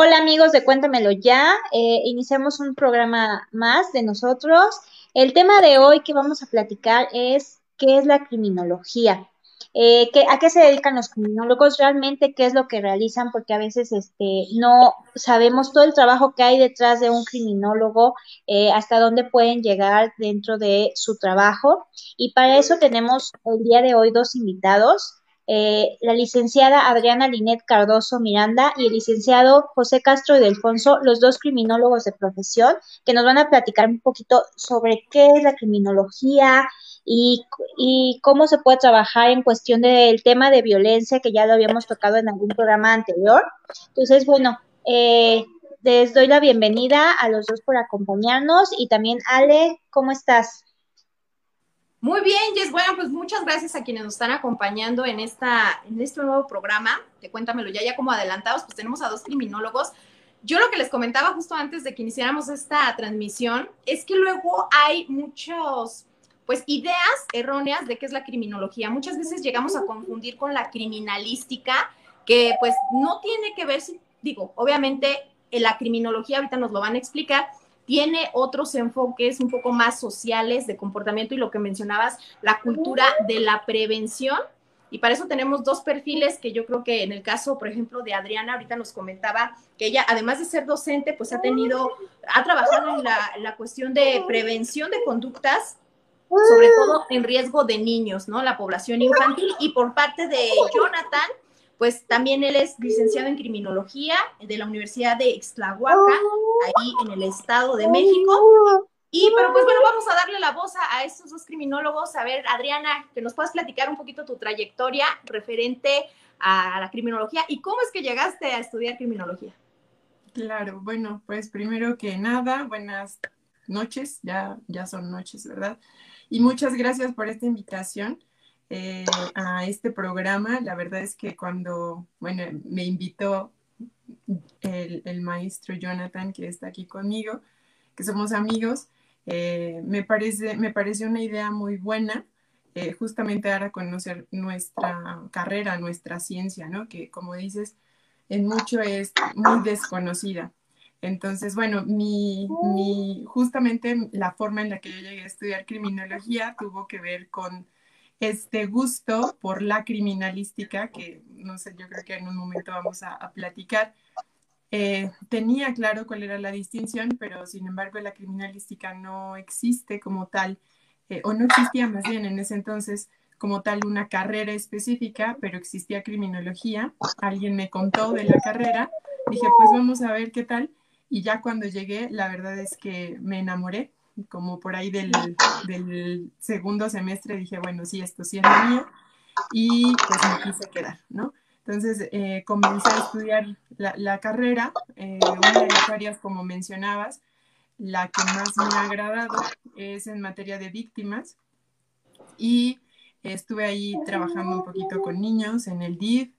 Hola amigos de Cuéntamelo ya, eh, iniciamos un programa más de nosotros. El tema de hoy que vamos a platicar es qué es la criminología. Eh, ¿A qué se dedican los criminólogos? Realmente, ¿qué es lo que realizan? Porque a veces este, no sabemos todo el trabajo que hay detrás de un criminólogo, eh, hasta dónde pueden llegar dentro de su trabajo. Y para eso tenemos el día de hoy dos invitados. Eh, la licenciada Adriana Linet Cardoso Miranda y el licenciado José Castro y Delfonso, los dos criminólogos de profesión, que nos van a platicar un poquito sobre qué es la criminología y, cómo se puede trabajar en cuestión del tema de violencia, que ya lo habíamos tocado en algún programa anterior. Entonces, bueno, eh, les doy la bienvenida a los dos por acompañarnos y también Ale, ¿cómo estás? Muy bien, Jess. Bueno, pues muchas gracias a quienes nos están acompañando en, esta, en este nuevo programa de Cuéntamelo ya, ya como adelantados, pues tenemos a dos criminólogos. Yo lo que les comentaba justo antes de que iniciáramos esta transmisión es que luego hay muchos, pues, ideas erróneas de qué es la criminología. Muchas veces llegamos a confundir con la criminalística, que pues no tiene que ver, si, digo, obviamente la criminología, ahorita nos lo van a explicar, tiene otros enfoques un poco más sociales de comportamiento y lo que mencionabas, la cultura de la prevención. Y para eso tenemos dos perfiles que yo creo que en el caso, por ejemplo, de Adriana, ahorita nos comentaba que ella, además de ser docente, pues ha tenido, ha trabajado en la, la cuestión de prevención de conductas, sobre todo en riesgo de niños, ¿no? La población infantil. Y por parte de Jonathan, pues también él es licenciado en criminología de la Universidad de Ixtlahuaca, ahí en el Estado de México. Y, pero pues bueno, vamos a darle la voz a, estos dos criminólogos. A ver, Adriana, que nos puedas platicar un poquito tu trayectoria referente a la criminología y cómo es que llegaste a estudiar criminología. Claro, bueno, pues primero que nada, buenas noches, ya, ya son noches, ¿verdad? Y muchas gracias por esta invitación. Eh, a este programa. La verdad es que cuando, bueno, me invitó el, maestro Jonathan, que está aquí conmigo, que somos amigos, eh, me, parece, me parece una idea muy buena. Eh, justamente dar a conocer nuestra carrera, nuestra ciencia, ¿no? Que como dices, en mucho es muy desconocida. Entonces, bueno, mi, mi, justamente la forma en la que yo llegué a estudiar criminología tuvo que ver con este gusto por la criminalística, que no sé, yo creo que en un momento vamos a, platicar. Eh, tenía claro cuál era la distinción, pero sin embargo la criminalística no existe como tal, eh, o no existía más bien en ese entonces como tal una carrera específica, pero existía criminología. Alguien me contó de la carrera, dije, pues vamos a ver qué tal. Y ya cuando llegué, la verdad es que me enamoré como por ahí del, segundo semestre dije, bueno, sí, esto sí es lo mío, y pues me quise quedar, ¿no? Entonces eh, comencé a estudiar la, carrera, eh, una de las áreas, como mencionabas, la que más me ha agradado es en materia de víctimas, y estuve ahí trabajando un poquito con niños en el DIF,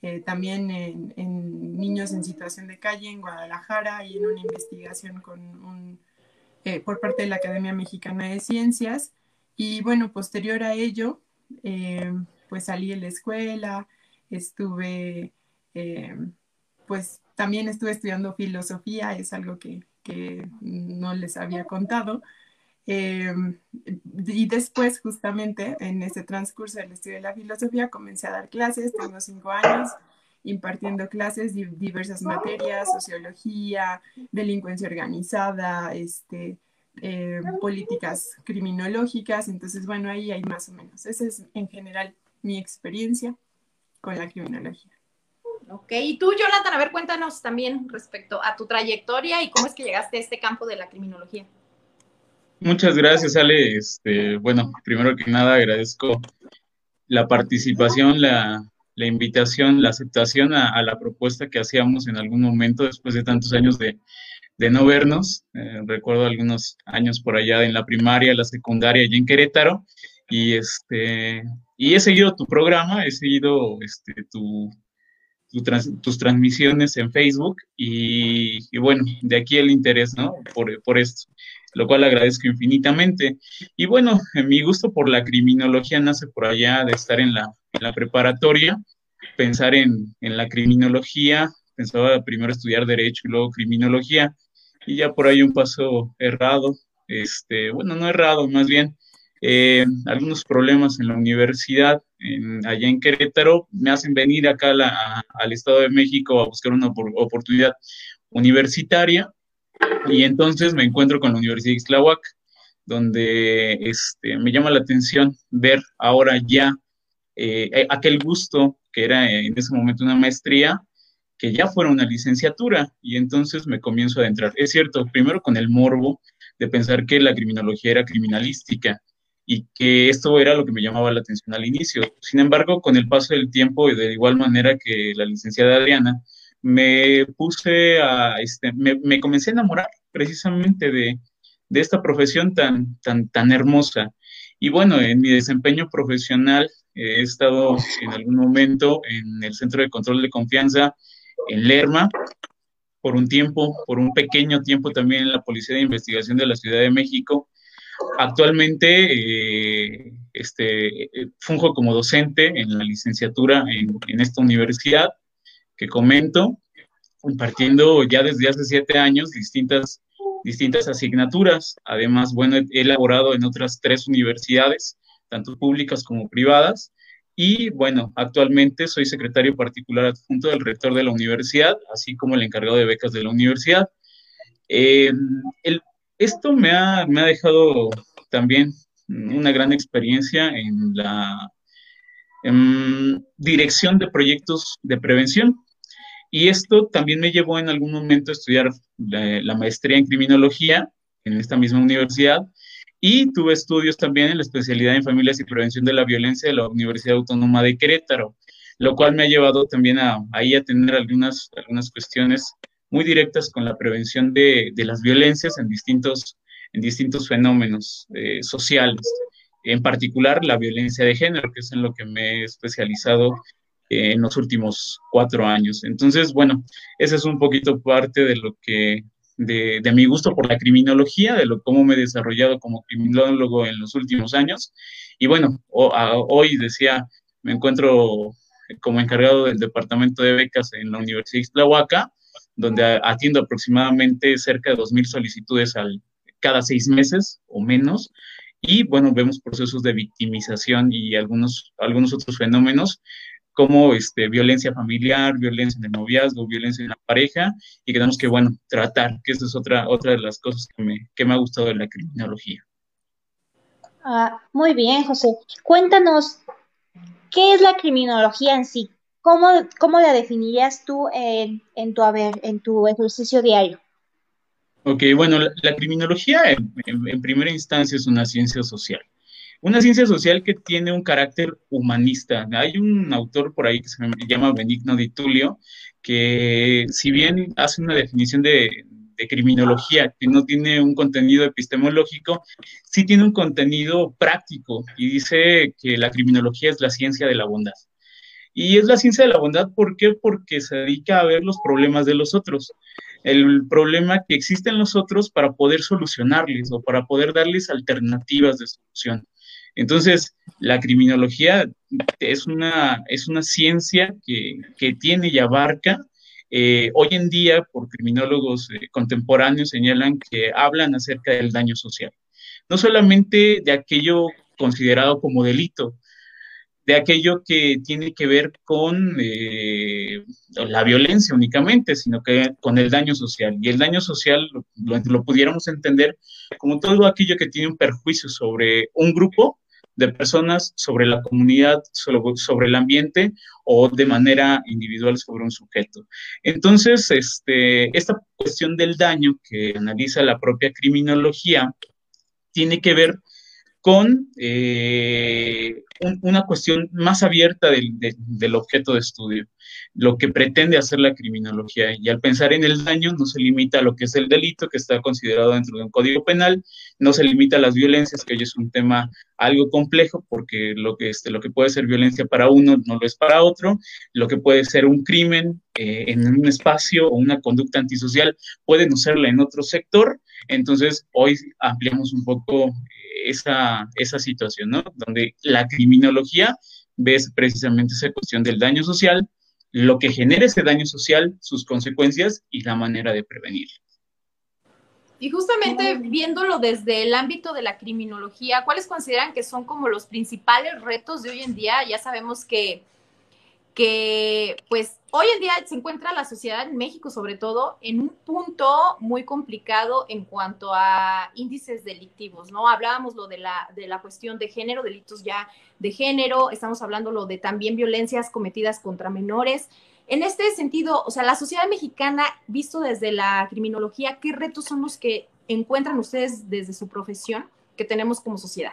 eh, también en, en, niños en situación de calle en Guadalajara y en una investigación con un eh, por parte de la Academia Mexicana de Ciencias. Y bueno, posterior a ello, eh, pues salí de la escuela, estuve, eh, pues también estuve estudiando filosofía, es algo que, que no les había contado. y después, justamente en ese transcurso del estudio de la filosofía, comencé a dar clases, tengo cinco años, impartiendo clases de diversas materias, sociología, delincuencia organizada, este, eh, políticas criminológicas. Entonces, bueno, ahí hay más o menos. Esa es en general mi experiencia con la criminología. Ok, y tú, Jonathan, a ver, cuéntanos también respecto a tu trayectoria y cómo es que llegaste a este campo de la criminología. Muchas gracias, Ale. Este, bueno, primero que nada agradezco la participación, la, la invitación, la aceptación a, la propuesta que hacíamos en algún momento después de tantos años de, no vernos. Eh, recuerdo algunos años por allá en la primaria, la secundaria y en Querétaro. Y, este, y he seguido tu programa, he seguido este, tu, tus transmisiones en Facebook y, bueno, de aquí el interés, ¿no? Por, por esto lo cual agradezco infinitamente. Y bueno, mi gusto por la criminología nace por allá de estar en la, preparatoria, pensar en, la criminología, pensaba primero estudiar Derecho y luego Criminología, y ya por ahí un paso errado, este, bueno, no errado, más bien eh, algunos problemas en la universidad, allá en Querétaro, me hacen venir acá al Estado de México a buscar una oportunidad universitaria, y entonces me encuentro con la Universidad de Ixtlahuac, donde este, me llama la atención ver ahora ya eh, aquel gusto que era en ese momento una maestría, que ya fuera una licenciatura, y entonces me comienzo a adentrar. Es cierto, primero con el morbo de pensar que la criminología era criminalística y que esto era lo que me llamaba la atención al inicio. Sin embargo, con el paso del tiempo y de igual manera que la licenciada Adriana, me puse a, este, me, comencé a enamorar precisamente de, de, esta profesión tan, tan, tan hermosa. Y bueno, en mi desempeño profesional he estado en algún momento en el Centro de Control de Confianza en Lerma, por un tiempo, por un pequeño tiempo también en la Policía de Investigación de la Ciudad de México. Actualmente eh, este, eh, funjo como docente en la licenciatura en, en, esta universidad que comento, impartiendo ya desde hace siete años distintas, distintas asignaturas. Además, bueno, he elaborado en otras tres universidades, tanto públicas como privadas, y bueno, actualmente soy secretario particular adjunto del rector de la universidad, así como el encargado de becas de la universidad. Eh, esto me ha, me ha dejado también una gran experiencia en la dirección de proyectos de prevención. Y esto también me llevó en algún momento a estudiar la maestría en criminología en esta misma universidad. Y tuve estudios también en la especialidad en familias y prevención de la violencia de la Universidad Autónoma de Querétaro, lo cual me ha llevado también a, ahí a tener algunas, algunas cuestiones muy directas con la prevención de, de las violencias en distintos, en distintos fenómenos eh, sociales, en particular la violencia de género, que es en lo que me he especializado eh, en los últimos cuatro años. Entonces, bueno, esa es un poquito parte de lo que de, mi gusto por la criminología, de lo, cómo me he desarrollado como criminólogo en los últimos años. Y bueno, hoy decía, me encuentro como encargado del departamento de becas en la Universidad de Ixtlahuaca, donde atiendo aproximadamente cerca de 2.000 solicitudes al, cada seis meses o menos. Y bueno, vemos procesos de victimización y algunos, algunos otros fenómenos como este, violencia familiar, violencia en el noviazgo, violencia en la pareja, y que tenemos que, bueno, tratar, que esa es otra, otra de las cosas que me, que me ha gustado de la criminología. Ah, muy bien, José. Cuéntanos, ¿qué es la criminología en sí? ¿Cómo, cómo la definirías tú en, en, tu, haber, en tu ejercicio diario? Ok, bueno, la, criminología en primera instancia es una ciencia social una ciencia social que tiene un carácter humanista. Hay un autor por ahí que se llama Benigno Di Tulio, que si bien hace una definición de, criminología que no tiene un contenido epistemológico, sí tiene un contenido práctico y dice que la criminología es la ciencia de la bondad. Y es la ciencia de la bondad, ¿por qué? Porque se dedica a ver los problemas de los otros, el problema que existe en los otros para poder solucionarles o para poder darles alternativas de solución. Entonces, la criminología es una, es una ciencia que, tiene y abarca. Eh, hoy en día, por criminólogos eh, contemporáneos, señalan que hablan acerca del daño social. No solamente de aquello considerado como delito, de aquello que tiene que ver con eh, la violencia únicamente, sino que con el daño social. Y el daño social lo, pudiéramos entender como todo aquello que tiene un perjuicio sobre un grupo de personas sobre la comunidad, sobre, el ambiente o de manera individual sobre un sujeto. Entonces, este, esta cuestión del daño que analiza la propia criminología tiene que ver con eh, una cuestión más abierta del, objeto de estudio, lo que pretende hacer la criminología. Y al pensar en el daño, no se limita a lo que es el delito, que está considerado dentro de un código penal, no se limita a las violencias, que hoy es un tema algo complejo, porque lo que, este, lo que puede ser violencia para uno no lo es para otro, lo que puede ser un crimen eh, en un espacio o una conducta antisocial puede no serla en otro sector. Entonces, hoy ampliamos un poco esa, esa situación, ¿no? Donde la criminología ves precisamente esa cuestión del daño social lo que genera ese daño social, sus consecuencias y la manera de prevenirlo. Y justamente viéndolo desde el ámbito de la criminología, ¿cuáles consideran que son como los principales retos de hoy en día? Ya sabemos que, que pues hoy en día se encuentra la sociedad en México sobre todo en un punto muy complicado en cuanto a índices delictivos, ¿no? Hablábamos lo de la, de la cuestión de género, delitos ya de género, estamos hablando lo de también violencias cometidas contra menores. En este sentido, o sea, la sociedad mexicana, visto desde la criminología, ¿qué retos son los que encuentran ustedes desde su profesión que tenemos como sociedad?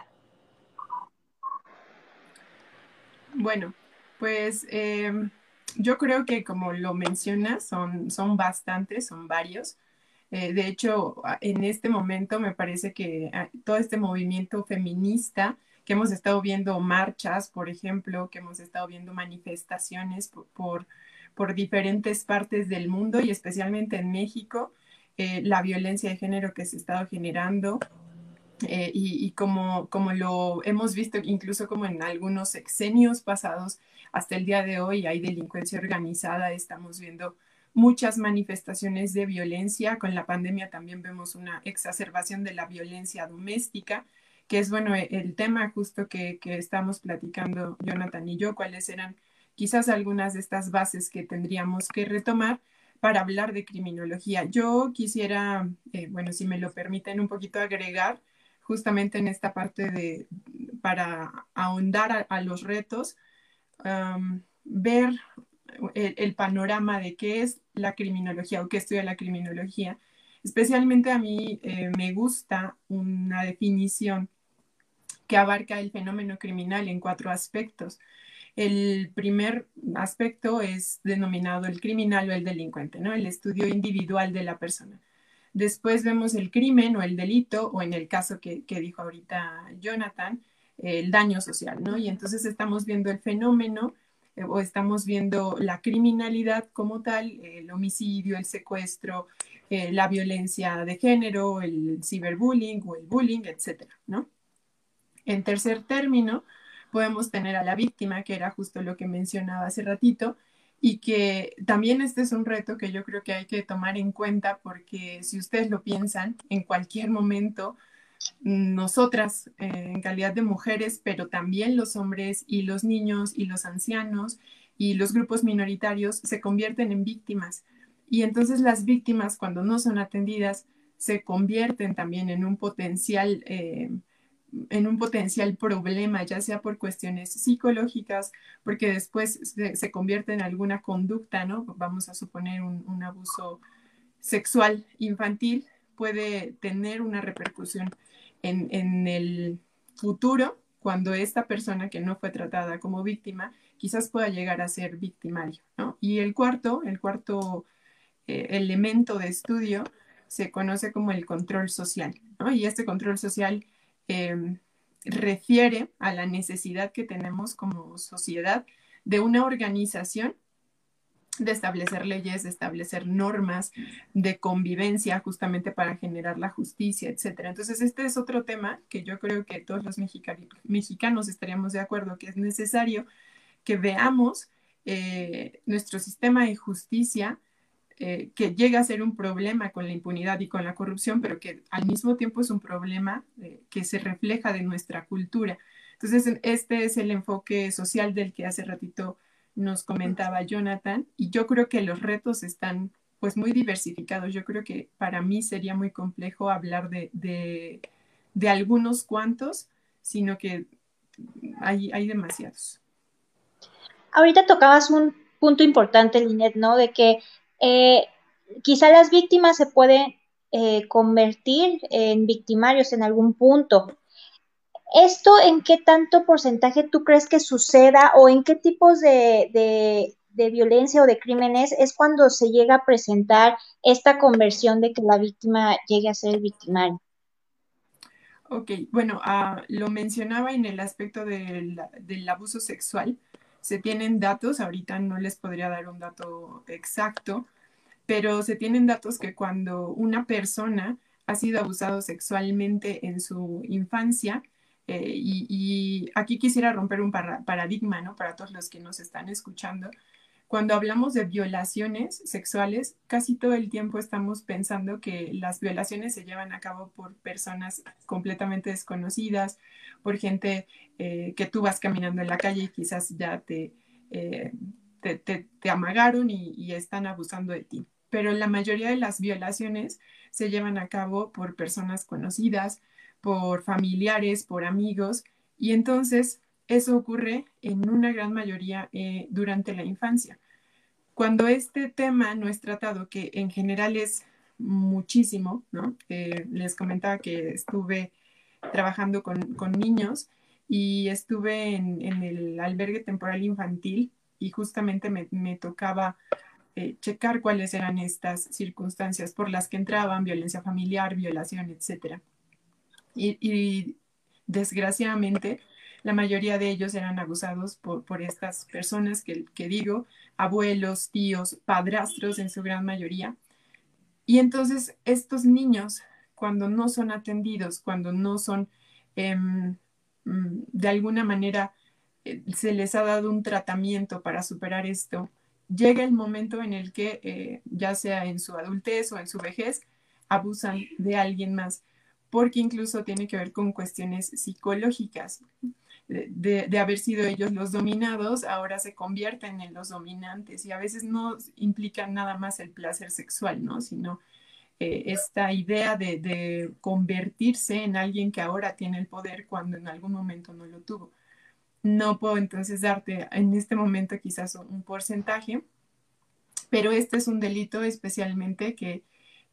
Bueno, pues em, yo creo que como lo mencionas, son, son bastantes, son varios. Eh, de hecho, en este momento me parece que ah, todo este movimiento feminista que hemos estado viendo marchas, por ejemplo, que hemos estado viendo manifestaciones por por diferentes partes del mundo y especialmente en México, eh, la violencia de género que se ha estado generando eh, y, como, como lo hemos visto incluso como en algunos sexenios pasados, hasta el día de hoy hay delincuencia organizada, estamos viendo muchas manifestaciones de violencia, con la pandemia también vemos una exacerbación de la violencia doméstica, que es bueno el tema justo que, que estamos platicando Jonathan y yo, cuáles eran quizás algunas de estas bases que tendríamos que retomar para hablar de criminología. Yo quisiera, eh, bueno, si me lo permiten, un poquito agregar justamente en esta parte de, para ahondar a, los retos, ver el, panorama de qué es la criminología o qué estudia la criminología. Especialmente a mí eh, me gusta una definición que abarca el fenómeno criminal en cuatro aspectos. El primer aspecto es denominado el criminal o el delincuente, ¿no? El estudio individual de la persona. Después vemos el crimen o el delito, o en el caso que, dijo ahorita Jonathan, el daño social, ¿no? Y entonces estamos viendo el fenómeno eh, o estamos viendo la criminalidad como tal, el homicidio, el secuestro, eh, la violencia de género, el ciberbullying o el bullying, etcétera, ¿no? En tercer término, podemos tener a la víctima, que era justo lo que mencionaba hace ratito, y que también este es un reto que yo creo que hay que tomar en cuenta porque si ustedes lo piensan, en cualquier momento, nosotras eh, en calidad de mujeres, pero también los hombres y los niños y los ancianos y los grupos minoritarios se convierten en víctimas. Y entonces las víctimas, cuando no son atendidas, se convierten también en un potencial eh, en un potencial problema, ya sea por cuestiones psicológicas, porque después se, convierte en alguna conducta, ¿no? Vamos a suponer un, abuso sexual infantil, puede tener una repercusión en, el futuro cuando esta persona que no fue tratada como víctima quizás pueda llegar a ser victimario, ¿no? Y el cuarto, el cuarto eh, elemento de estudio se conoce como el control social, ¿no? Y este control social Em, refiere a la necesidad que tenemos como sociedad de una organización de establecer leyes, de establecer normas de convivencia justamente para generar la justicia, etcétera. Entonces, este es otro tema que yo creo que todos los mexicanos estaríamos de acuerdo que es necesario que veamos eh, nuestro sistema de justicia eh, que llega a ser un problema con la impunidad y con la corrupción, pero que al mismo tiempo es un problema eh, que se refleja de nuestra cultura. Entonces, este es el enfoque social del que hace ratito nos comentaba Jonathan, y yo creo que los retos están pues muy diversificados. Yo creo que para mí sería muy complejo hablar de, de, algunos cuantos, sino que hay, hay demasiados. Ahorita tocabas un punto importante, Linet, ¿no? De que eh, quizá las víctimas se pueden eh, convertir en victimarios en algún punto. ¿Esto en qué tanto porcentaje tú crees que suceda o en qué tipos de, violencia o de crímenes es cuando se llega a presentar esta conversión de que la víctima llegue a ser victimario? Ok, bueno, ah, lo mencionaba en el aspecto del, del abuso sexual se tienen datos, ahorita no les podría dar un dato exacto, pero se tienen datos que cuando una persona ha sido abusado sexualmente en su infancia, eh, y, aquí quisiera romper un paradigma, ¿no? Para todos los que nos están escuchando, cuando hablamos de violaciones sexuales, casi todo el tiempo estamos pensando que las violaciones se llevan a cabo por personas completamente desconocidas, por gente eh, que tú vas caminando en la calle y quizás ya te, eh, te, amagaron y, están abusando de ti. Pero la mayoría de las violaciones se llevan a cabo por personas conocidas, por familiares, por amigos, y entonces eso ocurre en una gran mayoría eh, durante la infancia. Cuando este tema no es tratado, que en general es muchísimo, ¿no? Eh, les comentaba que estuve trabajando con, niños y estuve en, el albergue temporal infantil y justamente me, tocaba eh, checar cuáles eran estas circunstancias por las que entraban, violencia familiar, violación, etc. y desgraciadamente, la mayoría de ellos eran abusados por, estas personas que, digo, abuelos, tíos, padrastros en su gran mayoría. Y entonces estos niños, cuando no son atendidos, cuando no son em, mm, de alguna manera eh, se les ha dado un tratamiento para superar esto, llega el momento en el que, eh, ya sea en su adultez o en su vejez, abusan de alguien más, porque incluso tiene que ver con cuestiones psicológicas de, haber sido ellos los dominados, ahora se convierten en los dominantes y a veces no implican nada más el placer sexual, ¿no? Sino eh, esta idea de, convertirse en alguien que ahora tiene el poder cuando en algún momento no lo tuvo. No puedo entonces darte en este momento quizás un porcentaje, pero este es un delito especialmente que,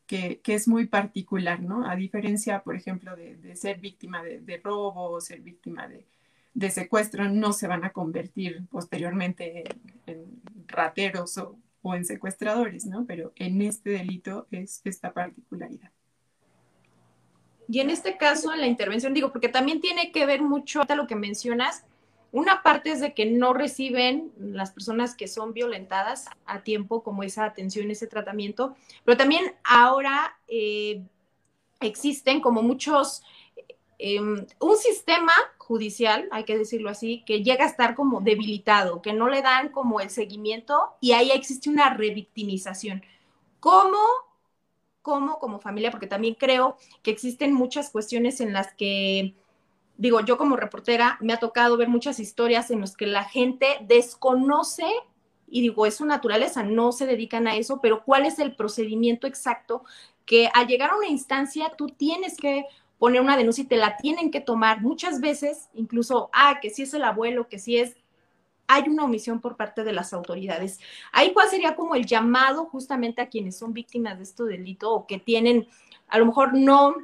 que, es muy particular, ¿no? A diferencia, por ejemplo, de, ser víctima de, robo o ser víctima de, secuestro no se van a convertir posteriormente en, rateros o, en secuestradores, ¿no? Pero en este delito es esta particularidad. Y en este caso, en la intervención, digo, porque también tiene que ver mucho a lo que mencionas. Una parte es de que no reciben las personas que son violentadas a tiempo como esa atención, ese tratamiento, pero también ahora eh, existen como muchos Em, un sistema judicial, hay que decirlo así, que llega a estar como debilitado, que no le dan como el seguimiento y ahí existe una revictimización. ¿Cómo, cómo como familia? Porque también creo que existen muchas cuestiones en las que, digo, yo como reportera me ha tocado ver muchas historias en las que la gente desconoce y digo, es su naturaleza, no se dedican a eso, pero ¿cuál es el procedimiento exacto que al llegar a una instancia tú tienes que poner una denuncia y te la tienen que tomar muchas veces, incluso, ah, que si es el abuelo, que si es, hay una omisión por parte de las autoridades. Ahí cuál sería como el llamado justamente a quienes son víctimas de este delito o que tienen, a lo mejor no,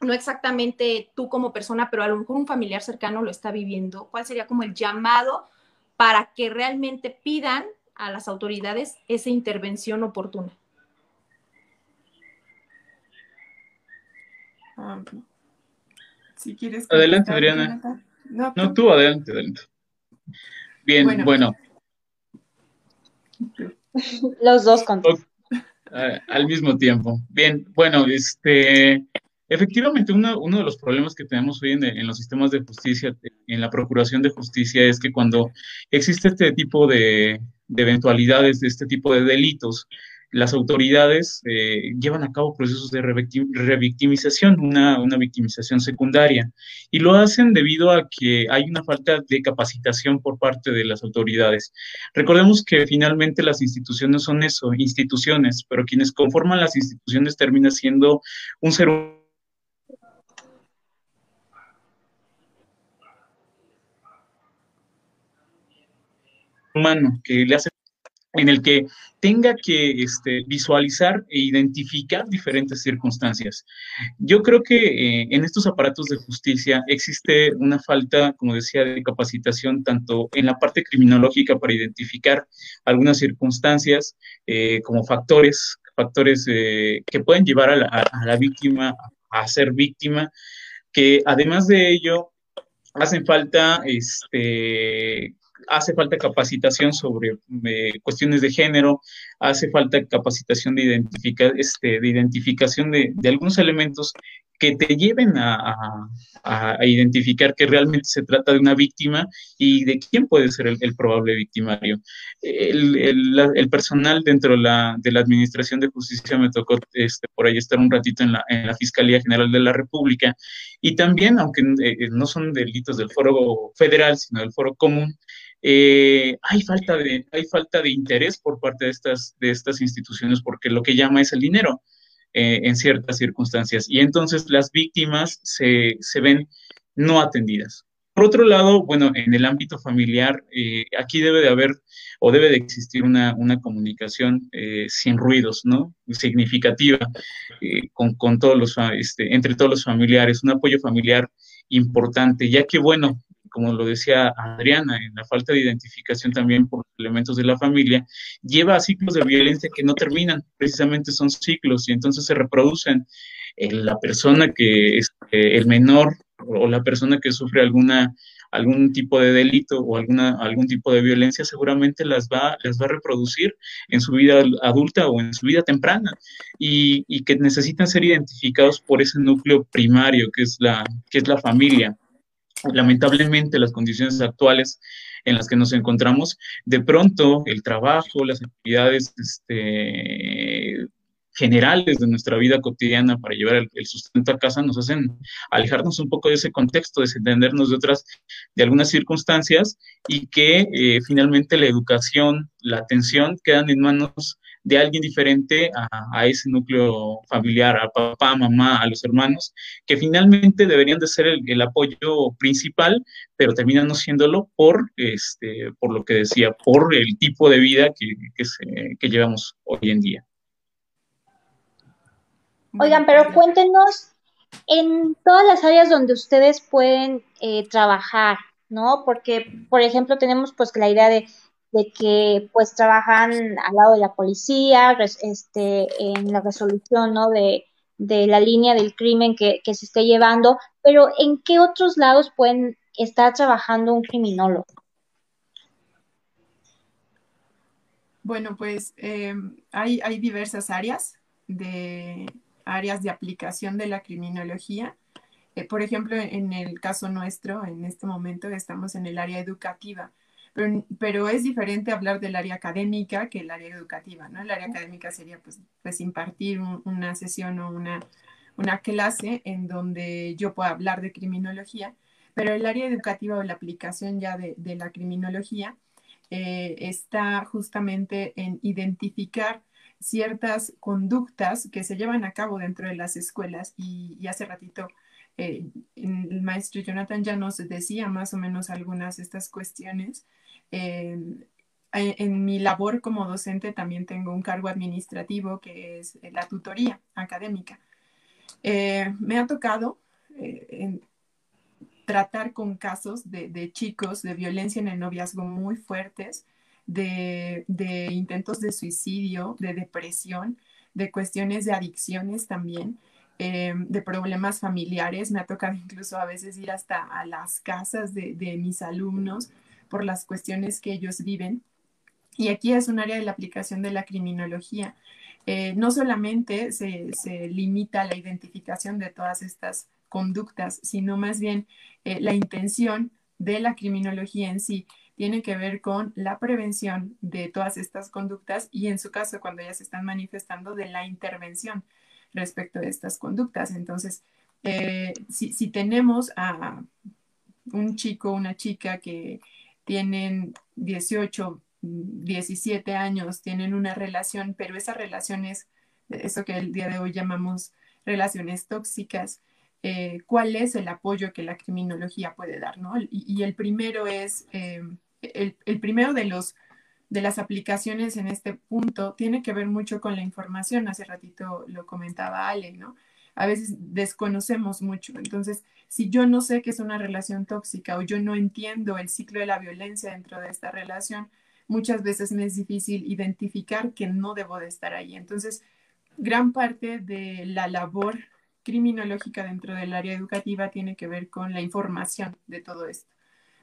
no exactamente tú como persona, pero a lo mejor un familiar cercano lo está viviendo. ¿Cuál sería como el llamado para que realmente pidan a las autoridades esa intervención oportuna? Ah, si quieres. Adelante, Adriana. No, tú. adelante, adelante. Bien, bueno. Los dos con al mismo tiempo. Bien, bueno, este, efectivamente uno, uno de los problemas que tenemos hoy en, los sistemas de justicia, en la procuración de justicia, es que cuando existe este tipo de, de eventualidades, de este tipo de delitos, las autoridades eh, llevan a cabo procesos de revictimización, una, una, victimización secundaria, y lo hacen debido a que hay una falta de capacitación por parte de las autoridades. Recordemos que finalmente las instituciones son eso, instituciones, pero quienes conforman las instituciones termina siendo un ser humano que le hace en el que tenga que este, visualizar e identificar diferentes circunstancias. Yo creo que eh, en estos aparatos de justicia existe una falta, como decía, de capacitación tanto en la parte criminológica para identificar algunas circunstancias eh, como factores, factores eh, que pueden llevar a la, a la víctima a ser víctima, que además de ello hacen falta este, hace falta capacitación sobre eh, cuestiones de género, hace falta capacitación de, identificar, este, de identificación de, algunos elementos que te lleven a, identificar que realmente se trata de una víctima y de quién puede ser el, probable victimario. El, personal dentro de la, de la, Administración de Justicia me tocó este, por ahí estar un ratito en la, en la Fiscalía General de la República y también, aunque eh, no son delitos del foro federal, sino del foro común, eh, hay, falta de, hay falta de interés por parte de estas, de estas instituciones porque lo que llama es el dinero. Eh, en ciertas circunstancias. Y entonces las víctimas se, se, ven no atendidas. Por otro lado, bueno, en el ámbito familiar, eh, aquí debe de haber o debe de existir una, una comunicación eh, sin ruidos, ¿no? Significativa con, con, todos los, este, entre todos los familiares, un apoyo familiar importante, ya que, bueno, como lo decía Adriana, en la falta de identificación también por elementos de la familia, lleva a ciclos de violencia que no terminan, precisamente son ciclos y entonces se reproducen. En la persona que es eh, el menor o la persona que sufre alguna algún tipo de delito o alguna, algún tipo de violencia, seguramente las va, las va a reproducir en su vida adulta o en su vida temprana y, y, que necesitan ser identificados por ese núcleo primario que es la, que es la familia lamentablemente las condiciones actuales en las que nos encontramos, de pronto el trabajo, las actividades este, generales de nuestra vida cotidiana para llevar el, sustento a casa nos hacen alejarnos un poco de ese contexto, desentendernos de otras, de algunas circunstancias y que eh, finalmente la educación, la atención quedan en manos de alguien diferente a, ese núcleo familiar, a papá, mamá, a los hermanos, que finalmente deberían de ser el, apoyo principal, pero terminan no siéndolo por, este, por lo que decía, por el tipo de vida que, llevamos hoy en día. Oigan, pero cuéntenos en todas las áreas donde ustedes pueden eh, trabajar, ¿no? Porque, por ejemplo, tenemos pues la idea de de que pues trabajan al lado de la policía, este, en la resolución ¿no? de, la línea del crimen que, se esté llevando, pero ¿en qué otros lados pueden estar trabajando un criminólogo? Bueno, pues em, hay, hay diversas áreas de áreas de aplicación de la criminología. Eh, por ejemplo, en el caso nuestro, en este momento estamos en el área educativa pero, es diferente hablar del área académica que el área educativa, ¿no? El área académica sería pues, pues impartir una sesión o una, una clase en donde yo pueda hablar de criminología, pero el área educativa o la aplicación ya de, de la criminología eh, está justamente en identificar ciertas conductas que se llevan a cabo dentro de las escuelas y, y hace ratito eh, el maestro Jonathan ya nos decía más o menos algunas de estas cuestiones en mi labor como docente también tengo un cargo administrativo que es la tutoría académica. Eh, me ha tocado eh, tratar con casos de, chicos de violencia en el noviazgo muy fuertes, de, intentos de suicidio, de depresión, de cuestiones de adicciones también. Eh, de problemas familiares. Me ha tocado incluso a veces ir hasta a las casas de, de mis alumnos por las cuestiones que ellos viven. Y aquí es un área de la aplicación de la criminología. Eh, no solamente se, limita a la identificación de todas estas conductas, sino más bien eh, la intención de la criminología en sí tiene que ver con la prevención de todas estas conductas y en su caso cuando ya se están manifestando de la intervención respecto de estas conductas. Entonces, eh, si, si, tenemos a un chico, una chica que tienen 18, 17 años, tienen una relación, pero esa relación es eso que el día de hoy llamamos relaciones tóxicas. Eh, ¿Cuál es el apoyo que la criminología puede dar? ¿no? Y, el primero es, eh, el, el, primero de los de las aplicaciones en este punto tiene que ver mucho con la información. Hace ratito lo comentaba Ale, ¿no? A veces desconocemos mucho. Entonces, si yo no sé que es una relación tóxica o yo no entiendo el ciclo de la violencia dentro de esta relación, muchas veces me es difícil identificar que no debo de estar ahí. Entonces, gran parte de la labor criminológica dentro del área educativa tiene que ver con la información de todo esto,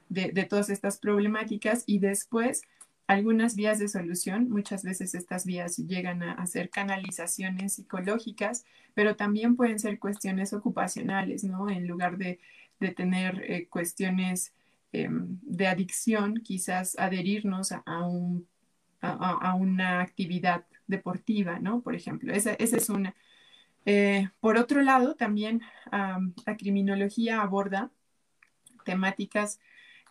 de, todas estas problemáticas y después algunas vías de solución. Muchas veces estas vías llegan a, ser canalizaciones psicológicas, pero también pueden ser cuestiones ocupacionales, ¿no? En lugar de, tener eh, cuestiones em, de adicción, quizás adherirnos a, a, una actividad deportiva, ¿no? Por ejemplo, esa, es una. Eh, por otro lado, también la criminología aborda temáticas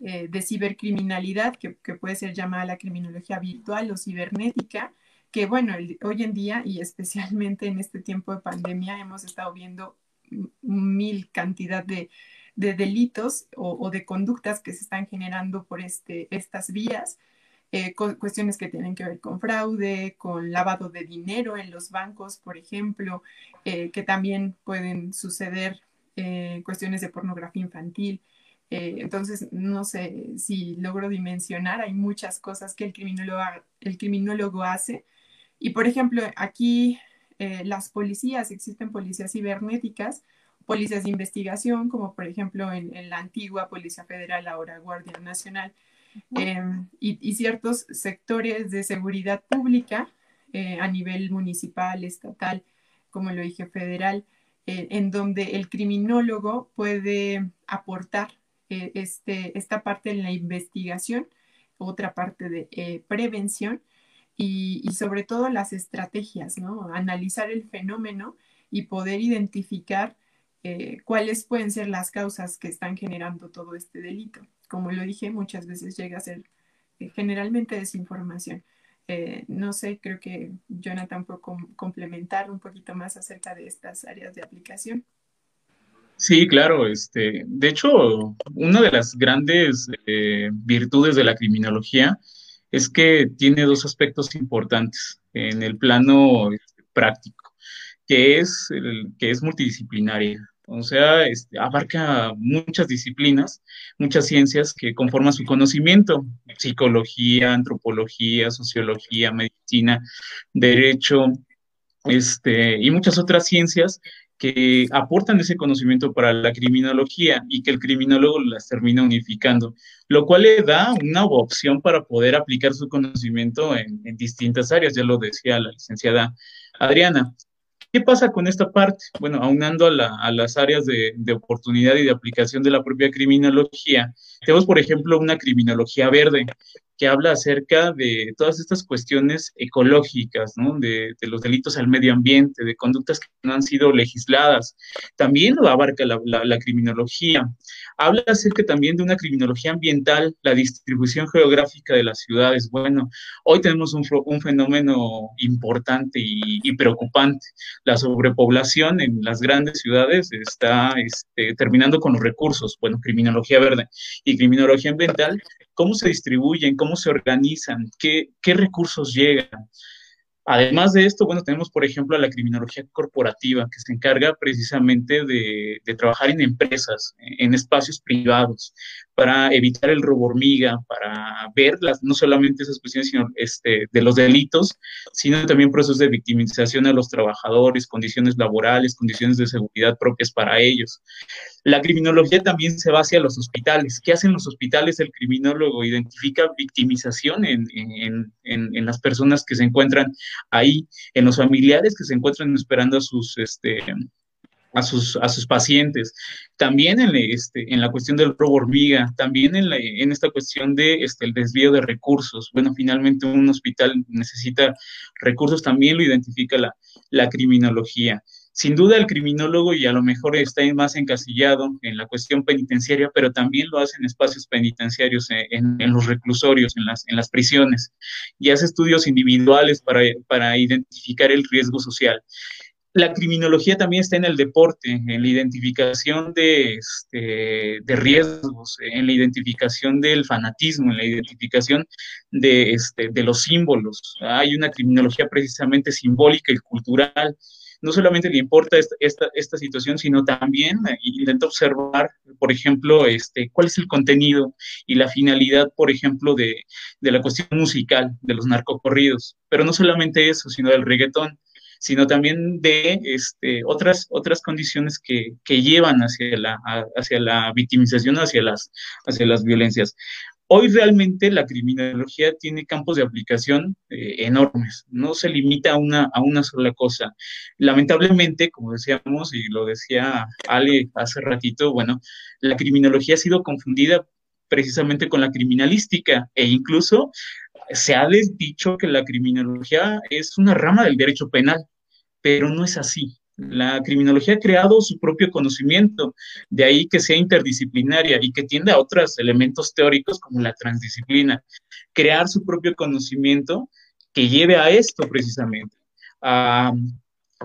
eh, de cibercriminalidad, que, puede ser llamada la criminología virtual o cibernética, que bueno, hoy en día y especialmente en este tiempo de pandemia hemos estado viendo mil cantidad de, delitos o, de conductas que se están generando por este, estas vías. Eh, cuestiones que tienen que ver con fraude, con lavado de dinero en los bancos, por ejemplo, eh, que también pueden suceder cuestiones de pornografía infantil. Eh, entonces, no sé si logro dimensionar, hay muchas cosas que el criminólogo, el criminólogo hace. Y, por ejemplo, aquí eh, las policías, existen policías cibernéticas, policías de investigación, como por ejemplo en, la antigua Policía Federal, ahora Guardia Nacional, em, y, ciertos sectores de seguridad pública eh, a nivel municipal, estatal, como lo dije, federal, en donde el criminólogo puede aportar eh, este, esta parte de la investigación, otra parte de eh, prevención y, sobre todo las estrategias, ¿no? Analizar el fenómeno y poder identificar eh, cuáles pueden ser las causas que están generando todo este delito. Como lo dije, muchas veces llega a ser generalmente desinformación. no sé, creo que Jonathan puede complementar un poquito más acerca de estas áreas de aplicación. Sí, claro. Este, de hecho, una de las grandes eh, virtudes de la criminología es que tiene dos aspectos importantes en el plano este, práctico, que es, el, que es multidisciplinaria. O sea, este, abarca muchas disciplinas, muchas ciencias que conforman su conocimiento, psicología, antropología, sociología, medicina, derecho, este, y muchas otras ciencias que aportan ese conocimiento para la criminología y que el criminólogo las termina unificando, lo cual le da una opción para poder aplicar su conocimiento en, distintas áreas, ya lo decía la licenciada Adriana. ¿Qué pasa con esta parte? Bueno, aunando a, las áreas de, oportunidad y de aplicación de la propia criminología, tenemos, por ejemplo, una criminología verde, que habla acerca de todas estas cuestiones ecológicas, de, los delitos al medio ambiente, de conductas que no han sido legisladas. También lo abarca la, criminología. Habla acerca también de una criminología ambiental, la distribución geográfica de las ciudades. Bueno, hoy tenemos un, fenómeno importante y, preocupante. La sobrepoblación en las grandes ciudades está este, terminando con los recursos. Bueno, criminología verde y criminología ambiental cómo se distribuyen, cómo se organizan, qué, qué recursos llegan. Además de esto, bueno, tenemos, por ejemplo, a la criminología corporativa, que se encarga precisamente de, de, trabajar en empresas, en espacios privados, para evitar el robo hormiga, para ver las, no solamente esas cuestiones sino, este, de los delitos, sino también procesos de victimización a los trabajadores, condiciones laborales, condiciones de seguridad propias para ellos. La criminología también se va hacia los hospitales. ¿Qué hacen los hospitales? El criminólogo identifica victimización en, en, en, en las personas que se encuentran ahí, en los familiares que se encuentran esperando a sus... Este, a sus, a sus pacientes. También en, este, en la cuestión del robo hormiga, también en, en esta cuestión de este, el desvío de recursos. Bueno, finalmente un hospital necesita recursos, también lo identifica la, la criminología. Sin duda el criminólogo y a lo mejor está más encasillado en la cuestión penitenciaria, pero también lo hace en espacios penitenciarios, en, en los reclusorios, en las, en las prisiones, y hace estudios individuales para, para identificar el riesgo social la criminología también está en el deporte, en la identificación de, este, riesgos, en la identificación del fanatismo, en la identificación de, este, de los símbolos. Hay una criminología precisamente simbólica y cultural. No solamente le importa esta, esta, situación, sino también intenta observar, por ejemplo, este, cuál es el contenido y la finalidad, por ejemplo, de, de la cuestión musical, de los narcocorridos. Pero no solamente eso, sino del reggaetón sino también de este, otras, otras condiciones que, que llevan hacia la, hacia la victimización, hacia las, hacia las violencias. Hoy realmente la criminología tiene campos de aplicación eh, enormes, no se limita a una, a una sola cosa. Lamentablemente, como decíamos y lo decía Ale hace ratito, bueno, la criminología ha sido confundida precisamente con la criminalística e incluso se ha dicho que la criminología es una rama del derecho penal, pero no es así. La criminología ha creado su propio conocimiento, de ahí que sea interdisciplinaria y que tiende a otros elementos teóricos como la transdisciplina. Crear su propio conocimiento que lleve a esto precisamente, a,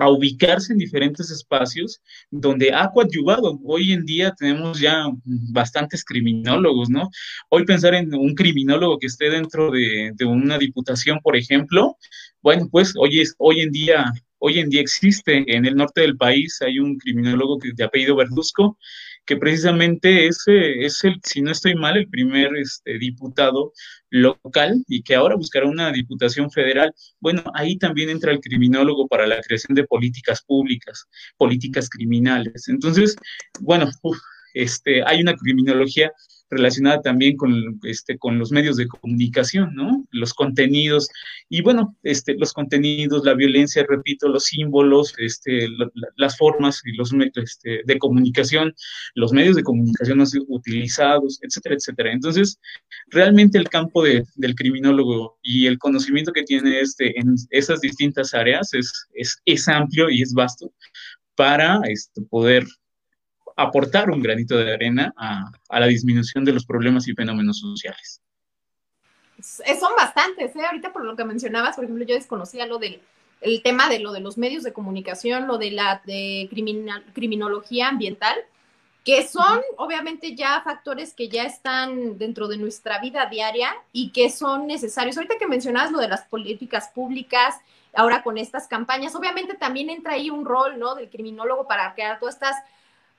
ubicarse en diferentes espacios donde ha coadyuvado. Hoy en día tenemos ya bastantes criminólogos, ¿no? Hoy pensar en un criminólogo que esté dentro de, de una diputación, por ejemplo, bueno, pues hoy, es, hoy en día hoy en día existe en el norte del país. Hay un criminólogo de apellido Verduzco, que precisamente es, es el, si no estoy mal, el primer este, diputado local y que ahora buscará una diputación federal. Bueno, ahí también entra el criminólogo para la creación de políticas públicas, políticas criminales. Entonces, bueno, este, hay una criminología relacionada también con, este, los medios de comunicación. Los contenidos, y bueno, este, los contenidos, la violencia, repito, los símbolos, este, las formas y los este, de comunicación, los medios de comunicación utilizados, etcétera, etcétera. Entonces, realmente el campo de, del criminólogo y el conocimiento que tiene en esas distintas áreas es, es, es amplio y es vasto para este, poder aportar un granito de arena a, la disminución de los problemas y fenómenos sociales. Son bastantes, ¿eh? ahorita por lo que mencionabas, por ejemplo, yo desconocía lo del el tema de lo de los medios de comunicación, lo de la de criminología ambiental, que son obviamente ya factores que ya están dentro de nuestra vida diaria y que son necesarios. Ahorita que mencionabas lo de las políticas públicas, ahora con estas campañas, obviamente también entra ahí un rol, ¿no? Del criminólogo para crear todas estas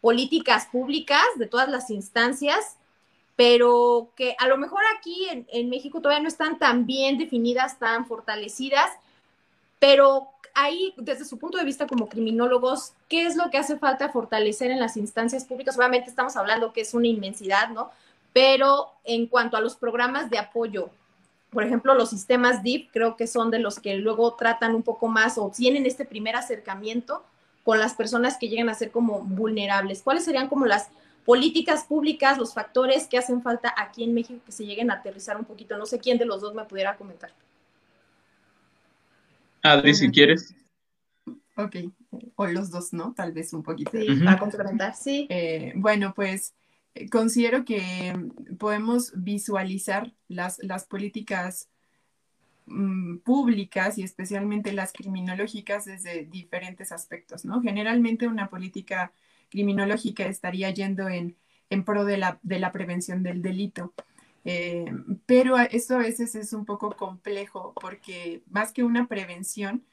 políticas públicas de todas las instancias, pero que a lo mejor aquí en, México todavía no están tan bien definidas, tan fortalecidas, pero ahí, desde su punto de vista como criminólogos, ¿qué es lo que hace falta fortalecer en las instancias públicas? Obviamente estamos hablando que es una inmensidad, ¿no? Pero en cuanto a los programas de apoyo, por ejemplo, los sistemas DIP creo que son de los que luego tratan un poco más o tienen este primer acercamiento con las personas que llegan a ser como vulnerables? ¿Cuáles serían como las políticas públicas, los factores que hacen falta aquí en México que se lleguen a aterrizar un poquito? No sé quién de los dos me pudiera comentar. Adri, si quieres. Ok, o los dos, ¿no? Tal vez un poquito. Sí, para complementar, sí. Eh, bueno, pues eh, considero que podemos visualizar las, las políticas públicas y especialmente las criminológicas desde diferentes aspectos, ¿no? Generalmente una política criminológica estaría yendo en, en pro de la, de la prevención del delito. Eh, pero esto a veces es un poco complejo porque más que una prevención,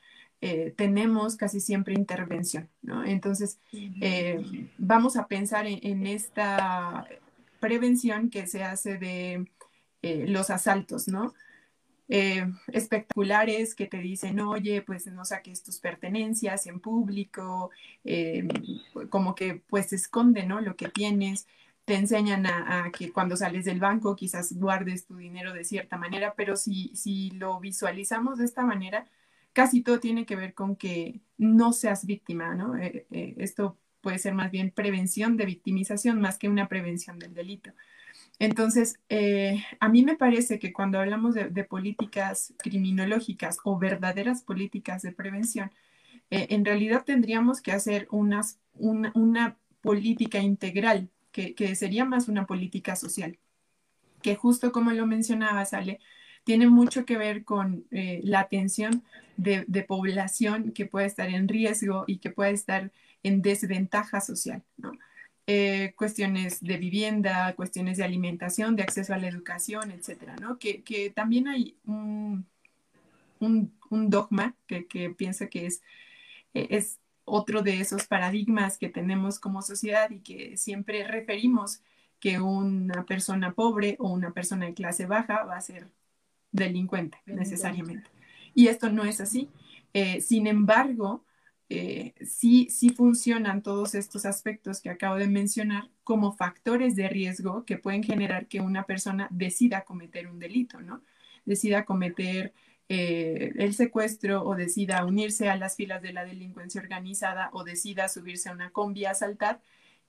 eh, tenemos casi siempre intervención, ¿no? Entonces, eh, vamos a pensar en, esta prevención que se hace de los asaltos, ¿no? Eh, espectaculares que te dicen, oye, pues no saques tus pertenencias en público, eh, como que pues esconde, ¿no? Lo que tienes, te enseñan a, que cuando sales del banco quizás guardes tu dinero de cierta manera, pero si, si lo visualizamos de esta manera, casi todo tiene que ver con que no seas víctima, ¿no? Eh, esto puede ser más bien prevención de victimización más que una prevención del delito. Entonces, eh, a mí me parece que cuando hablamos de, políticas criminológicas o verdaderas políticas de prevención, eh, en realidad tendríamos que hacer una, política integral, que, sería más una política social, que justo como lo mencionaba, Sale, tiene mucho que ver con eh, la atención de, de, población que puede estar en riesgo y que puede estar en desventaja social, ¿no? Eh, cuestiones de vivienda, cuestiones de alimentación, de acceso a la educación, etcétera, ¿no? Que, también hay un, dogma que, que pienso que es, e, es otro de esos paradigmas que tenemos como sociedad y que siempre referimos que una persona pobre o una persona de clase baja va a ser delincuente necesariamente. Y esto no es así. Eh, sin embargo, eh, sí, sí funcionan todos estos aspectos que acabo de mencionar como factores de riesgo que pueden generar que una persona decida cometer un delito, ¿no? Decida cometer eh, el secuestro o decida unirse a las filas de la delincuencia organizada o decida subirse a una combi a asaltar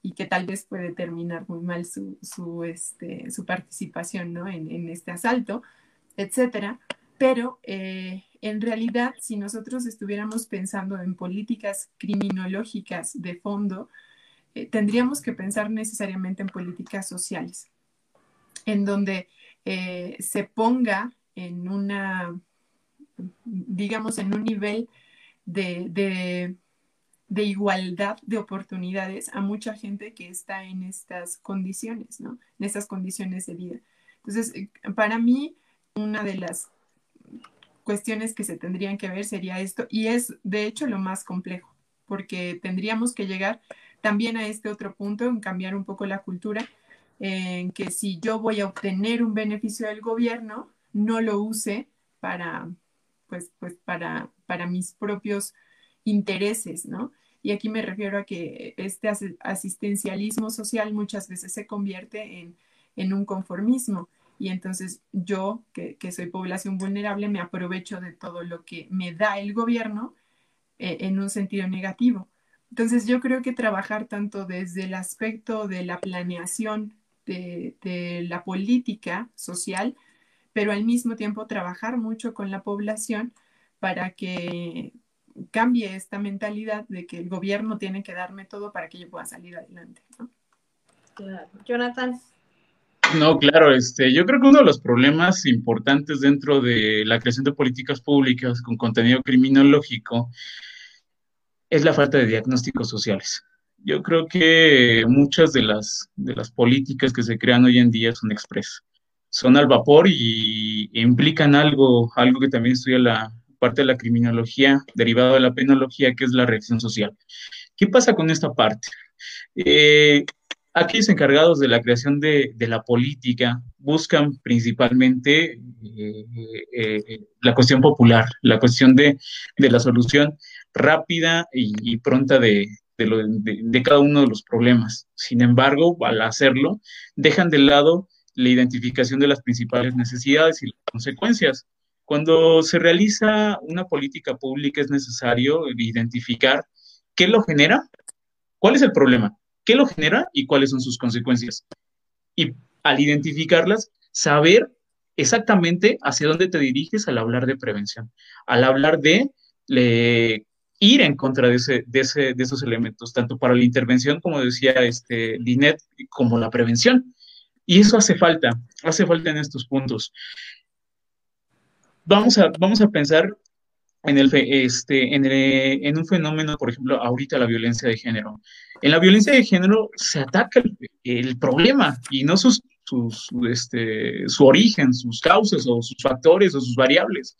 y que tal vez puede terminar muy mal su, su, este, su participación ¿no? en, en, este asalto, etcétera. Pero eh, en realidad, si nosotros estuviéramos pensando en políticas criminológicas de fondo, eh, tendríamos que pensar necesariamente en políticas sociales, en donde eh, se ponga en una, digamos, en un nivel de, de, igualdad de oportunidades a mucha gente que está en estas condiciones, ¿no? En estas condiciones de vida. Entonces, para mí, una de las cuestiones que se tendrían que ver sería esto, y es de hecho lo más complejo, porque tendríamos que llegar también a este otro punto, en cambiar un poco la cultura, en que si yo voy a obtener un beneficio del gobierno, no lo use para, pues, pues para, para mis propios intereses, ¿no? Y aquí me refiero a que este asistencialismo social muchas veces se convierte en, en un conformismo y entonces yo, que, soy población vulnerable, me aprovecho de todo lo que me da el gobierno eh, en un sentido negativo. Entonces yo creo que trabajar tanto desde el aspecto de la planeación de, la política social, pero al mismo tiempo trabajar mucho con la población para que cambie esta mentalidad de que el gobierno tiene que darme todo para que yo pueda salir adelante. Claro. Jonathan. No, claro, este, yo creo que uno de los problemas importantes dentro de la creación de políticas públicas con contenido criminológico es la falta de diagnósticos sociales. Yo creo que muchas de las, de las políticas que se crean hoy en día son expresas, son al vapor y implican algo, algo que también estudia la parte de la criminología derivado de la penología, que es la reacción social. ¿Qué pasa con esta parte? Eh, aquellos encargados de la creación de, la política buscan principalmente eh, eh, la cuestión popular, la cuestión de, la solución rápida y, pronta de, de, cada uno de los problemas. Sin embargo, al hacerlo, dejan de lado la identificación de las principales necesidades y las consecuencias. Cuando se realiza una política pública es necesario identificar qué lo genera, cuál es el problema, qué lo genera y cuáles son sus consecuencias. Y al identificarlas, saber exactamente hacia dónde te diriges al hablar de prevención, al hablar de ir en contra de, ese, de, de, esos elementos, tanto para la intervención, como decía este, Linet, como la prevención. Y eso hace falta, hace falta en estos puntos. Vamos a, vamos a pensar en, el, este, en, en, un fenómeno, por ejemplo, ahorita la violencia de género. En la violencia de género se ataca el, problema y no sus, este, su origen, sus causas o sus factores o sus variables.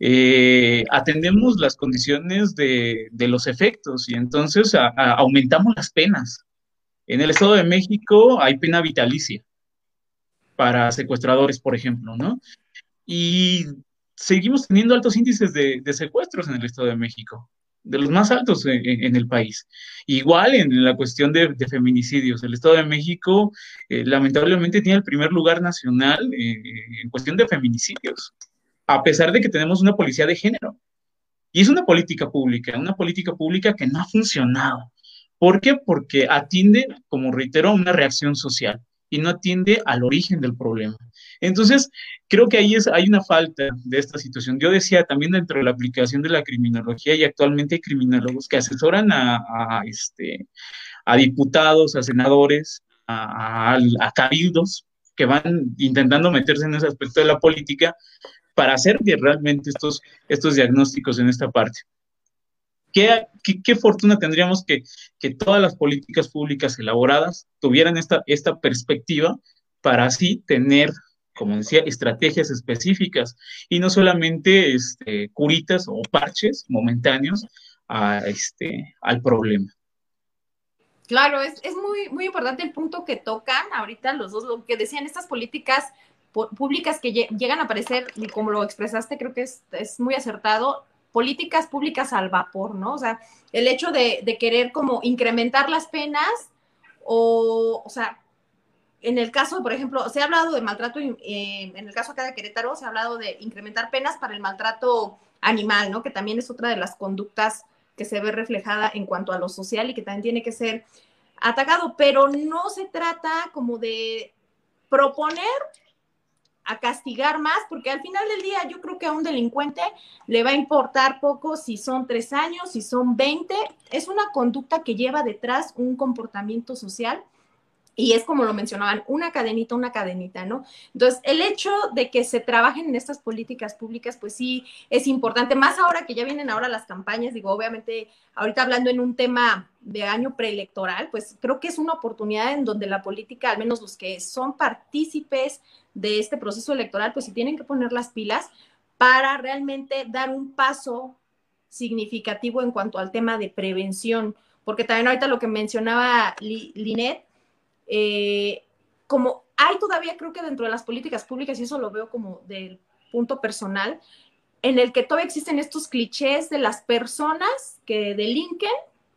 Eh, atendemos las condiciones de, los efectos y entonces aumentamos las penas. En el Estado de México hay pena vitalicia para secuestradores, por ejemplo, ¿no? Y seguimos teniendo altos índices de, secuestros en el Estado de México, de los más altos en, el país. Igual en la cuestión de, feminicidios, el Estado de México eh, lamentablemente tiene el primer lugar nacional eh, en cuestión de feminicidios, a pesar de que tenemos una policía de género. Y es una política pública, una política pública que no ha funcionado. ¿Por qué? Porque atiende, como reitero, una reacción social y no atiende al origen del problema. Entonces, creo que ahí es, hay una falta de esta situación. Yo decía también dentro de la aplicación de la criminología y actualmente hay criminólogos que asesoran a, este, a diputados, a senadores, a, a, cabildos que van intentando meterse en ese aspecto de la política para hacer realmente estos, estos diagnósticos en esta parte. ¿Qué, qué, fortuna tendríamos que, que, todas las políticas públicas elaboradas tuvieran esta, esta perspectiva para así tener como decía, estrategias específicas y no solamente este, curitas o parches momentáneos a, este, al problema. Claro, es, es, muy, muy importante el punto que tocan ahorita los dos, lo que decían estas políticas públicas que llegan a aparecer, y como lo expresaste, creo que es, es muy acertado, políticas públicas al vapor, ¿no? O sea, el hecho de, querer como incrementar las penas o, o sea, en el caso, por ejemplo, se ha hablado de maltrato, eh, en el caso acá de Querétaro, se ha hablado de incrementar penas para el maltrato animal, ¿no? Que también es otra de las conductas que se ve reflejada en cuanto a lo social y que también tiene que ser atacado, pero no se trata como de proponer a castigar más, porque al final del día yo creo que a un delincuente le va a importar poco si son tres años, si son veinte, es una conducta que lleva detrás un comportamiento social y es como lo mencionaban, una cadenita, una cadenita, ¿no? Entonces, el hecho de que se trabajen en estas políticas públicas, pues sí, es importante, más ahora que ya vienen ahora las campañas, digo, obviamente, ahorita hablando en un tema de año preelectoral, pues creo que es una oportunidad en donde la política, al menos los que son partícipes de este proceso electoral, pues sí tienen que poner las pilas para realmente dar un paso significativo en cuanto al tema de prevención, porque también ahorita lo que mencionaba Linet, eh, como hay todavía, creo que dentro de las políticas públicas, y eso lo veo como del punto personal, en el que todavía existen estos clichés de las personas que delinquen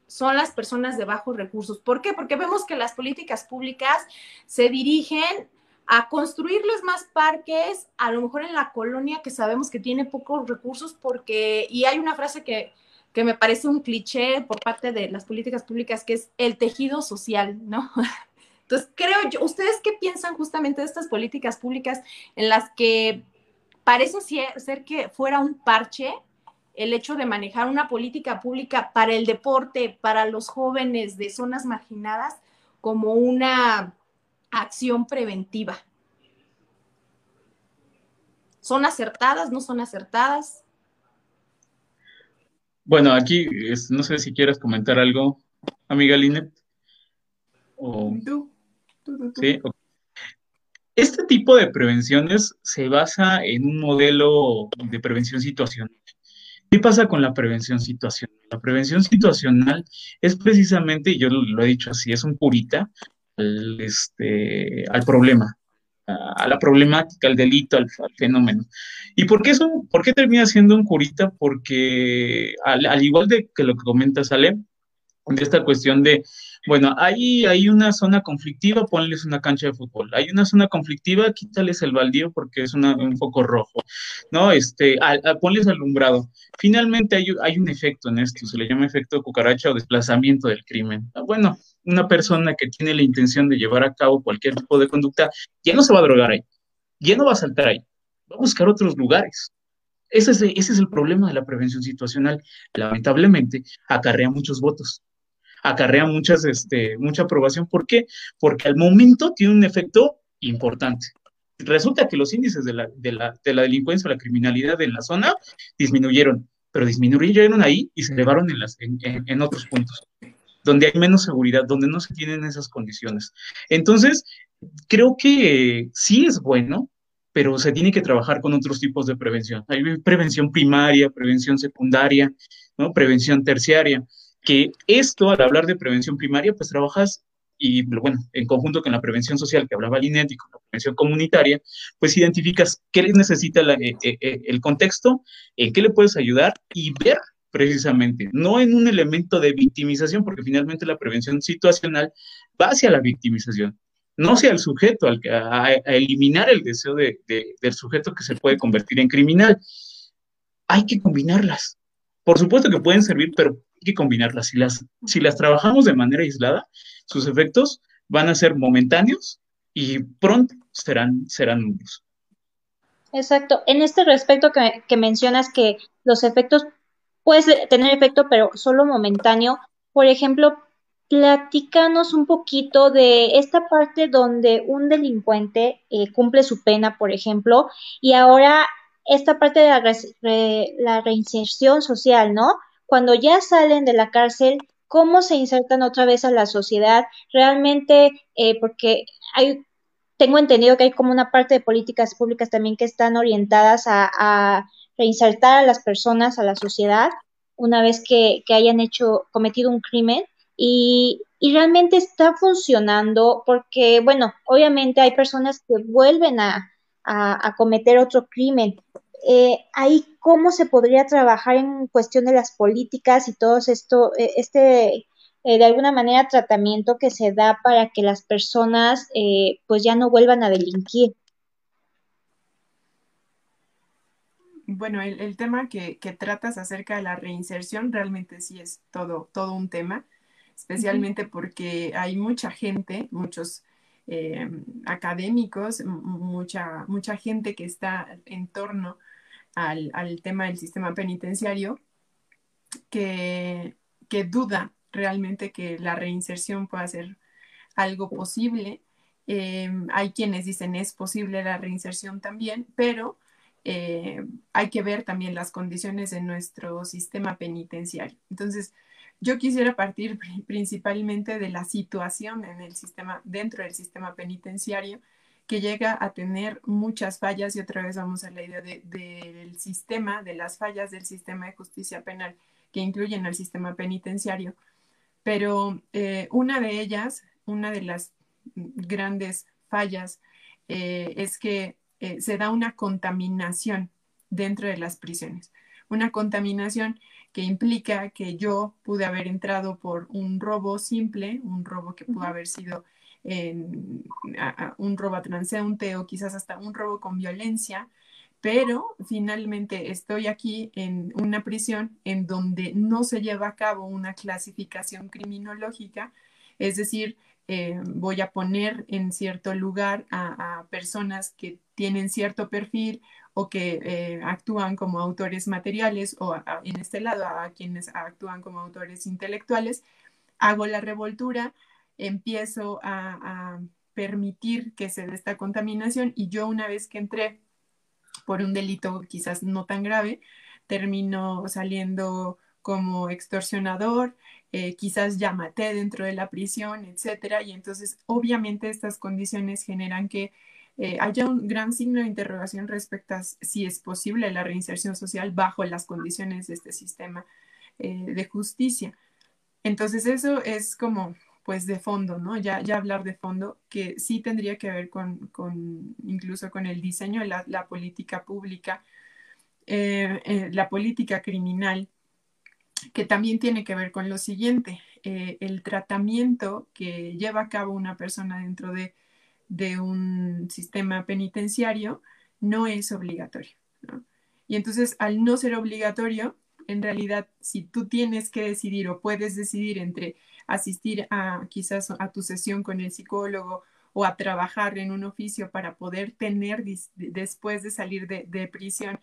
son las personas de bajos recursos. ¿Por qué? Porque vemos que las políticas públicas se dirigen a construirles más parques, a lo mejor en la colonia que sabemos que tiene pocos recursos, porque, y hay una frase que, que me parece un cliché por parte de las políticas públicas, que es el tejido social, ¿no? Entonces, creo yo, ¿ustedes qué piensan justamente de estas políticas públicas en las que parece ser que fuera un parche el hecho de manejar una política pública para el deporte, para los jóvenes de zonas marginadas, como una acción preventiva? ¿Son acertadas? ¿No son acertadas? Bueno, aquí no sé si quieres comentar algo, amiga Linet. O... ¿Tú? Sí. Este tipo de prevenciones se basa en un modelo de prevención situacional. ¿Qué pasa con la prevención situacional? La prevención situacional es precisamente, yo lo he dicho así, es un purita al, este, al problema, a, la problemática, al delito, al, fenómeno. ¿Y por qué, eso, por qué termina siendo un curita? Porque al, igual de que lo que comenta Salem, de esta cuestión de bueno, ahí hay una zona conflictiva, ponles una cancha de fútbol. Hay una zona conflictiva, quítales el baldío porque es un foco rojo, ¿no? Este, ponles alumbrado. Finalmente hay, hay, un efecto en esto, se le llama efecto cucaracha o desplazamiento del crimen. Ah, bueno, una persona que tiene la intención de llevar a cabo cualquier tipo de conducta, ya no se va a drogar ahí, ya no va a saltar ahí, va a buscar otros lugares. Ese es, ese es el problema de la prevención situacional. Lamentablemente, acarrea muchos votos acarrea muchas, este, mucha aprobación. ¿Por qué? Porque al momento tiene un efecto importante. Resulta que los índices de la, de la, de la delincuencia o la criminalidad en la zona disminuyeron, pero disminuyeron ahí y se elevaron en, las, en, en otros puntos, donde hay menos seguridad, donde no se tienen esas condiciones. Entonces, creo que sí es bueno, pero se tiene que trabajar con otros tipos de prevención. Hay prevención primaria, prevención secundaria, ¿no? prevención terciaria que esto, al hablar de prevención primaria, pues trabajas y, bueno, en conjunto con la prevención social que hablaba Linet y con la prevención comunitaria, pues identificas qué necesita eh, eh, eh, el contexto, en qué le puedes ayudar y ver precisamente, no en un elemento de victimización, porque finalmente la prevención situacional va hacia la victimización, no hacia el sujeto, al, a eliminar el deseo de, del sujeto que se puede convertir en criminal. Hay que combinarlas. Por supuesto que pueden servir, pero que combinarlas. Si las, si las trabajamos de manera aislada, sus efectos van a ser momentáneos y pronto serán, serán nulos. Exacto. En este respecto que, que mencionas que los efectos, puedes tener efecto, pero solo momentáneo, por ejemplo, platícanos un poquito de esta parte donde un delincuente eh, cumple su pena, por ejemplo, y ahora esta parte de la, la reinserción social, ¿no? Cuando ya salen de la cárcel, cómo se insertan otra vez a la sociedad, realmente, eh, porque hay, tengo entendido que hay como una parte de políticas públicas también que están orientadas a, reinsertar a las personas a la sociedad una vez que, hayan hecho, cometido un crimen. Y, realmente está funcionando porque, bueno, obviamente hay personas que vuelven a, a, cometer otro crimen. Eh, ahí cómo se podría trabajar en cuestión de las políticas y todo esto, eh, este, eh, de alguna manera, tratamiento que se da para que las personas pues ya no vuelvan a delinquir. Bueno, el, tema que, tratas acerca de la reinserción realmente sí es todo, todo un tema, especialmente porque hay mucha gente, muchos académicos, mucha, mucha gente que está en torno al, tema del sistema penitenciario que, duda realmente que la reinserción pueda ser algo posible. Em, hay quienes dicen es posible la reinserción también, pero eh, hay que ver también las condiciones de nuestro sistema penitenciario. Entonces, yo quisiera partir principalmente de la situación en el sistema, dentro del sistema penitenciario, que llega a tener muchas fallas y otra vez vamos a la idea del sistema, de las fallas del sistema de justicia penal que incluyen al sistema penitenciario. Pero eh, una de ellas, una de las grandes fallas eh, es que eh, se da una contaminación dentro de las prisiones. Una contaminación que implica que yo pude haber entrado por un robo simple, un robo que pudo haber sido en, un robo transeúnte o quizás hasta un robo con violencia, pero finalmente estoy aquí en una prisión en donde no se lleva a cabo una clasificación criminológica, es decir, eh, voy a poner en cierto lugar a, personas que tienen cierto perfil o que eh, actúan como autores materiales o en este lado a quienes actúan como autores intelectuales, hago la revoltura, empiezo a, permitir que se dé esta contaminación y yo una vez que entré por un delito quizás no tan grave, termino saliendo como extorsionador, eh, quizás ya maté dentro de la prisión, etcétera. Y entonces, obviamente, estas condiciones generan que eh, haya un gran signo de interrogación respecto a si es posible la reinserción social bajo las condiciones de este sistema eh, de justicia. Entonces, eso es como pues de fondo, ¿no? Ya, ya hablar de fondo, que sí tendría que ver con, incluso con el diseño de la, política pública, eh, eh, la política criminal, que también tiene que ver con lo siguiente, eh, el tratamiento que lleva a cabo una persona dentro de, de un sistema penitenciario no es obligatorio, ¿no? Y entonces, al no ser obligatorio, en realidad, si tú tienes que decidir o puedes decidir entre asistir a quizás a tu sesión con el psicólogo o a trabajar en un oficio para poder tener después de salir de, prisión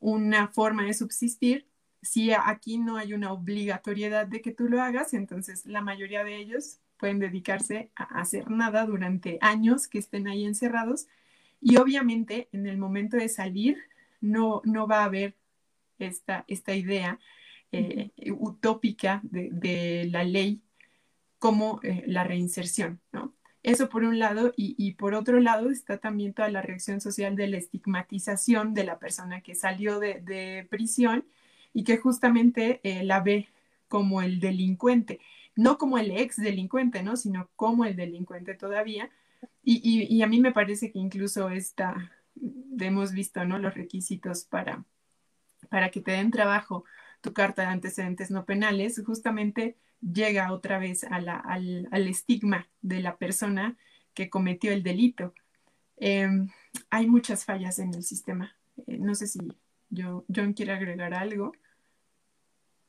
una forma de subsistir, si aquí no hay una obligatoriedad de que tú lo hagas, entonces la mayoría de ellos pueden dedicarse a hacer nada durante años que estén ahí encerrados. Y obviamente en el momento de salir no, no va a haber esta, esta idea eh, utópica de, la ley como eh, la reinserción, ¿no? Eso por un lado, y, por otro lado está también toda la reacción social de la estigmatización de la persona que salió de, prisión y que justamente eh, la ve como el delincuente, no como el ex delincuente, ¿no? Sino como el delincuente todavía. Y, y a mí me parece que incluso está, hemos visto, ¿no? Los requisitos para, para que te den trabajo tu carta de antecedentes no penales, justamente llega otra vez al, estigma de la persona que cometió el delito. Em, hay muchas fallas en el sistema. Eh, no sé si yo, John quiere agregar algo.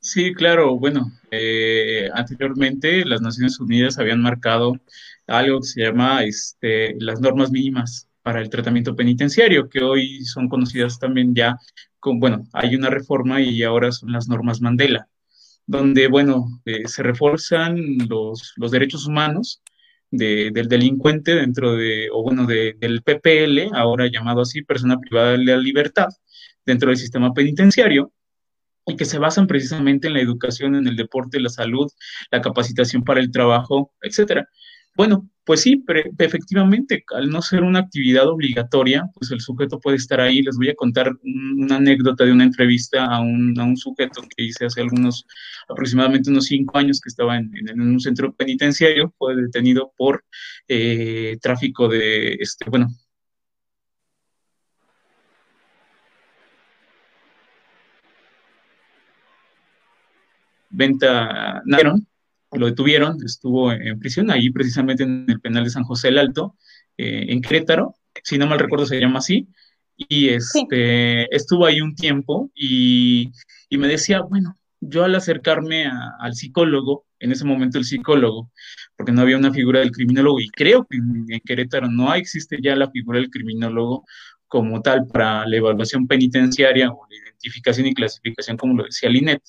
Sí, claro. Bueno, eh, anteriormente las Naciones Unidas habían marcado algo que se llama este, las normas mínimas para el tratamiento penitenciario, que hoy son conocidas también ya con, bueno, hay una reforma y ahora son las normas Mandela donde, bueno, eh, se refuerzan los, derechos humanos del delincuente dentro de, o bueno, del PPL, ahora llamado así, persona privada de la libertad, dentro del sistema penitenciario, y que se basan precisamente en la educación, en el deporte, la salud, la capacitación para el trabajo, etcétera. Bueno, pues sí, pero efectivamente, al no ser una actividad obligatoria, pues el sujeto puede estar ahí. Les voy a contar una anécdota de una entrevista a un, sujeto que hice hace algunos, aproximadamente unos cinco años, que estaba en, un centro penitenciario, fue detenido por eh, tráfico de, este, bueno, venta, ¿no? Lo detuvieron, estuvo en prisión, ahí precisamente en el penal de San José el Alto, eh, en Querétaro, si no mal recuerdo se llama así, y este, estuvo ahí un tiempo y, y me decía, bueno, yo al acercarme al psicólogo, en ese momento el psicólogo, porque no había una figura del criminólogo, y creo que en, Querétaro no existe ya la figura del criminólogo como tal para la evaluación penitenciaria o la identificación y clasificación, como lo decía Linet.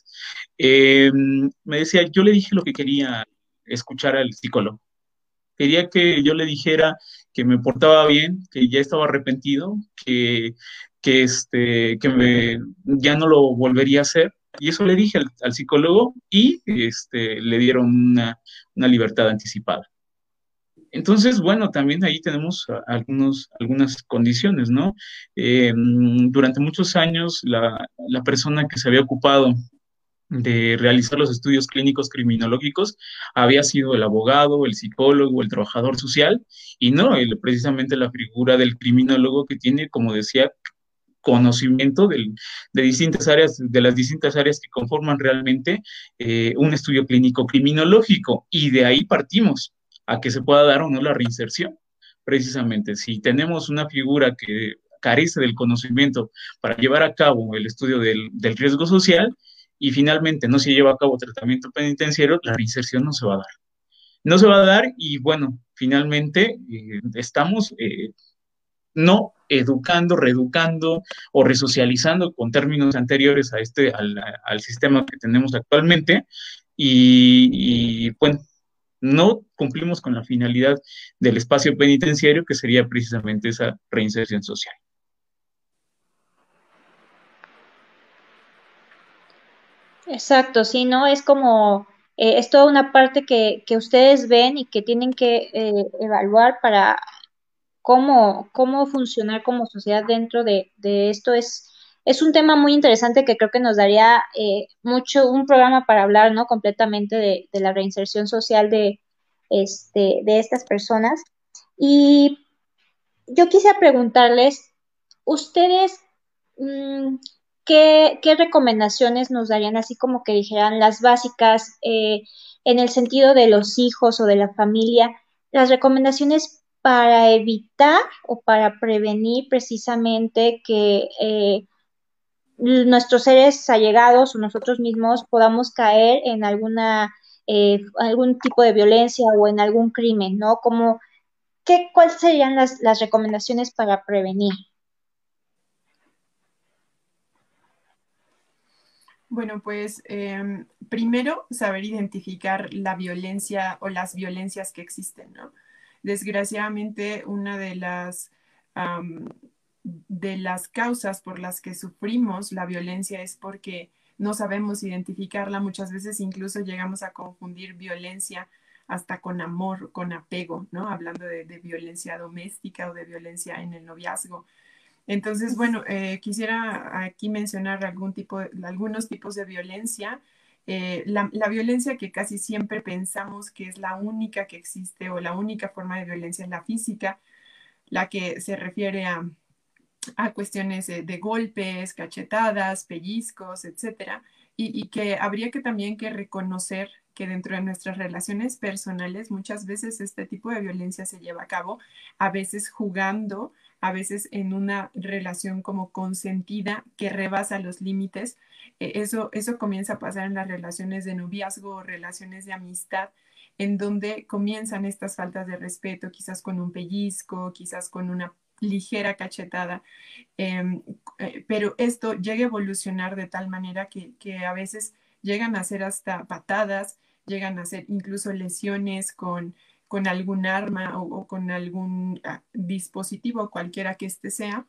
Em, me decía, yo le dije lo que quería escuchar al psicólogo. Quería que yo le dijera que me portaba bien, que ya estaba arrepentido, que, que, este, que me, ya no lo volvería a hacer y eso le dije al, psicólogo y este, le dieron una, libertad anticipada. Entonces, bueno, también ahí tenemos algunos, algunas condiciones, ¿no? Eh, durante muchos años, la, la, persona que se había ocupado de realizar los estudios clínicos criminológicos había sido el abogado, el psicólogo, el trabajador social, y no precisamente la figura del criminólogo que tiene, como decía, conocimiento de distintas áreas, de las distintas áreas que conforman realmente eh, un estudio clínico criminológico. Y de ahí partimos a que se pueda dar o no la reinserción. Precisamente, si tenemos una figura que carece del conocimiento para llevar a cabo el estudio del, riesgo social y finalmente no se lleva a cabo tratamiento penitenciario, la reinserción no se va a dar. No se va a dar y bueno, finalmente eh, estamos eh, no educando, reeducando o resocializando con términos anteriores a este, al, sistema que tenemos actualmente. Y, bueno, no cumplimos con la finalidad del espacio penitenciario, que sería precisamente esa reinserción social. Exacto, sí, ¿no? Es como, eh, es toda una parte que, ustedes ven y que tienen que eh, evaluar para cómo, cómo funcionar como sociedad dentro de, esto es, es un tema muy interesante que creo que nos daría eh, mucho un programa para hablar, ¿no? Completamente de, la reinserción social de, este, de estas personas. Y yo quisiera preguntarles, ustedes, mm, ¿qué, recomendaciones nos darían, así como que dijeran las básicas eh, en el sentido de los hijos o de la familia, las recomendaciones para evitar o para prevenir precisamente que eh, nuestros seres allegados o nosotros mismos podamos caer en alguna eh, algún tipo de violencia o en algún crimen, ¿no? Como, ¿qué, ¿cuáles serían las, recomendaciones para prevenir? Bueno, pues em, primero saber identificar la violencia o las violencias que existen, ¿no? Desgraciadamente, una de las, de las causas por las que sufrimos la violencia es porque no sabemos identificarla. Muchas veces incluso llegamos a confundir violencia hasta con amor, con apego, ¿no? Hablando de, violencia doméstica o de violencia en el noviazgo. Entonces, bueno, eh, quisiera aquí mencionar algún tipo algunos tipos de violencia eh, la, violencia que casi siempre pensamos que es la única que existe o la única forma de violencia es la física, la que se refiere a, cuestiones de, golpes, cachetadas, pellizcos, etcétera, y, que habría que también que reconocer que dentro de nuestras relaciones personales muchas veces este tipo de violencia se lleva a cabo, a veces jugando, a veces en una relación como consentida que rebasa los límites. E, eso, eso comienza a pasar en las relaciones de noviazgo o relaciones de amistad, en donde comienzan estas faltas de respeto, quizás con un pellizco, quizás con una ligera cachetada, em, eh, pero esto llega a evolucionar de tal manera que, a veces llegan a ser hasta patadas, llegan a ser incluso lesiones con, algún arma o, con algún ah, dispositivo, cualquiera que este sea.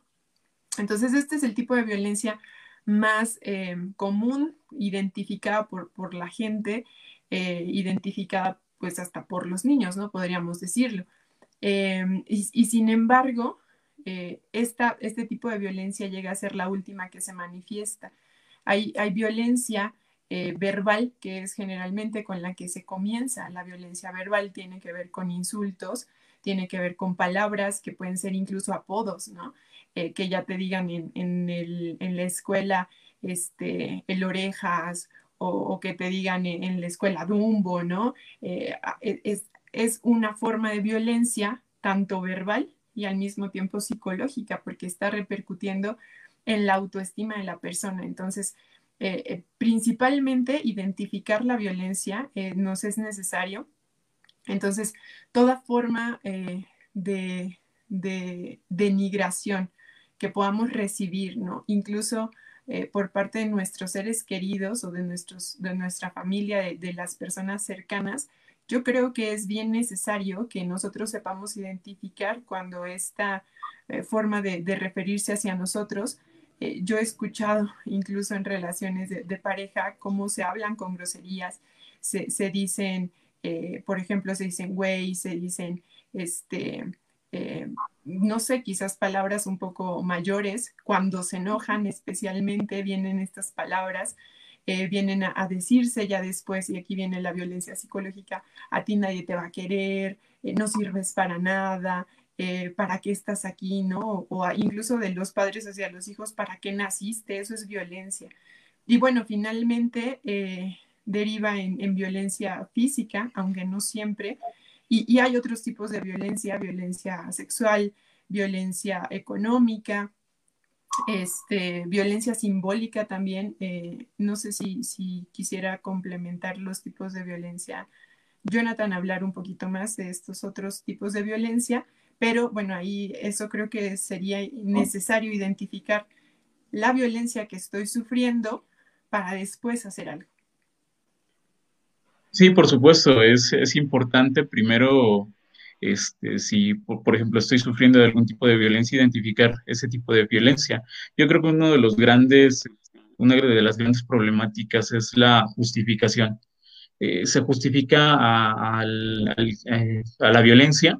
Entonces, este es el tipo de violencia más eh, común, identificada por, la gente, eh, identificada pues hasta por los niños, ¿no? Podríamos decirlo. Em, y, sin embargo, eh, este tipo de violencia llega a ser la última que se manifiesta. Hay, hay violencia verbal, que es generalmente con la que se comienza. La violencia verbal tiene que ver con insultos, tiene que ver con palabras que pueden ser incluso apodos, ¿no? Eh, que ya te digan en, la escuela este, el orejas o, que te digan en, la escuela Dumbo, ¿no? Eh, e, es, es una forma de violencia tanto verbal y al mismo tiempo psicológica, porque está repercutiendo en la autoestima de la persona. Entonces, eh, eh, principalmente identificar la violencia nos es necesario. Entonces, toda forma de, de denigración que podamos recibir, ¿no? Incluso eh, por parte de nuestros seres queridos o de, nuestros, de nuestra familia, de, las personas cercanas, yo creo que es bien necesario que nosotros sepamos identificar cuando esta eh, forma de, referirse hacia nosotros, eh, yo he escuchado incluso en relaciones de, pareja cómo se hablan con groserías, se, se dicen, por ejemplo, se dicen güey, se dicen, este, eh, no sé, quizás palabras un poco mayores, cuando se enojan especialmente vienen estas palabras, eh, vienen a, decirse ya después, y aquí viene la violencia psicológica, a ti nadie te va a querer, eh, no sirves para nada, ¿para qué estás aquí? ¿no? O incluso de los padres hacia los hijos, ¿para qué naciste? Eso es violencia. Y bueno, finalmente deriva en violencia física, aunque no siempre, y, hay otros tipos de violencia, violencia sexual, violencia económica, este, violencia simbólica también. Eh, no sé si, si, quisiera complementar los tipos de violencia. Jonathan, hablar un poquito más de estos otros tipos de violencia, pero bueno, ahí eso creo que sería necesario identificar la violencia que estoy sufriendo para después hacer algo. Sí, por supuesto, es, es importante primero, este, si por, ejemplo estoy sufriendo de algún tipo de violencia, identificar ese tipo de violencia. Yo creo que uno de los grandes, una de las grandes problemáticas es la justificación. Eh, se justifica a, eh, la violencia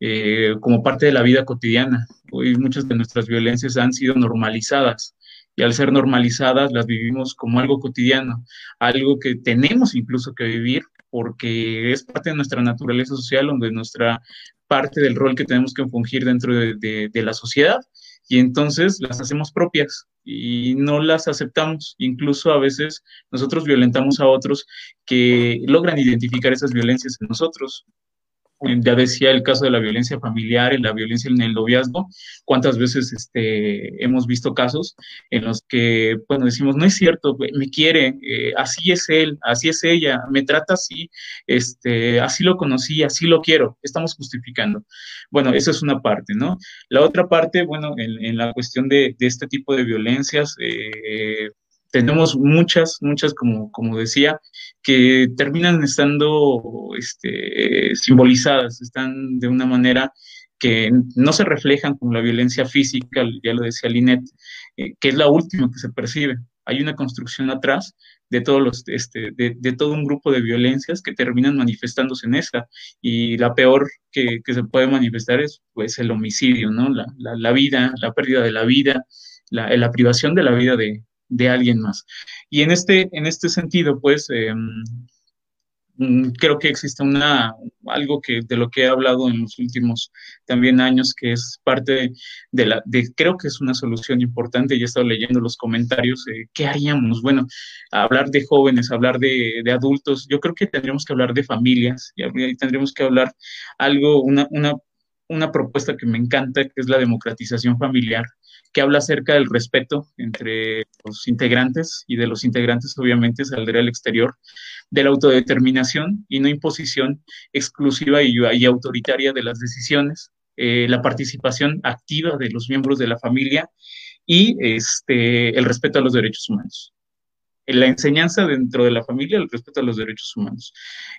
eh, como parte de la vida cotidiana. Hoy muchas de nuestras violencias han sido normalizadas y al ser normalizadas las vivimos como algo cotidiano, algo que tenemos incluso que vivir porque es parte de nuestra naturaleza social, o de nuestra parte del rol que tenemos que fungir dentro de, de la sociedad y entonces las hacemos propias y no las aceptamos. Incluso a veces nosotros violentamos a otros que logran identificar esas violencias en nosotros ya decía el caso de la violencia familiar, en la violencia en el noviazgo, cuántas veces este, hemos visto casos en los que, bueno, decimos, no es cierto, me quiere, eh, así es él, así es ella, me trata así, este, así lo conocí, así lo quiero, estamos justificando. Bueno, esa es una parte, ¿no? La otra parte, bueno, en, la cuestión de, este tipo de violencias, eh, tenemos muchas, muchas, como, como decía, que terminan estando este, simbolizadas, están de una manera que no se reflejan como la violencia física, ya lo decía Linet, eh, que es la última que se percibe. Hay una construcción atrás de, todos los, este, de, todo un grupo de violencias que terminan manifestándose en esa. Y la peor que, se puede manifestar es pues, el homicidio, ¿no? La, la, vida, la pérdida de la vida, la, la privación de la vida de, de alguien más. Y en este, en este sentido, pues, em, mm, creo que existe una, algo que, de lo que he hablado en los últimos también años, que es parte de la, de, creo que es una solución importante, y he estado leyendo los comentarios, ¿qué haríamos? Bueno, hablar de jóvenes, hablar de, de, adultos, yo creo que tendríamos que hablar de familias, y tendríamos que hablar algo, una, una, una propuesta que me encanta, que es la democratización familiar, que habla acerca del respeto entre los integrantes y de los integrantes obviamente saldrá al exterior, de la autodeterminación y no imposición exclusiva y, autoritaria de las decisiones, eh, la participación activa de los miembros de la familia y este, el respeto a los derechos humanos. La enseñanza dentro de la familia, el respeto a los derechos humanos.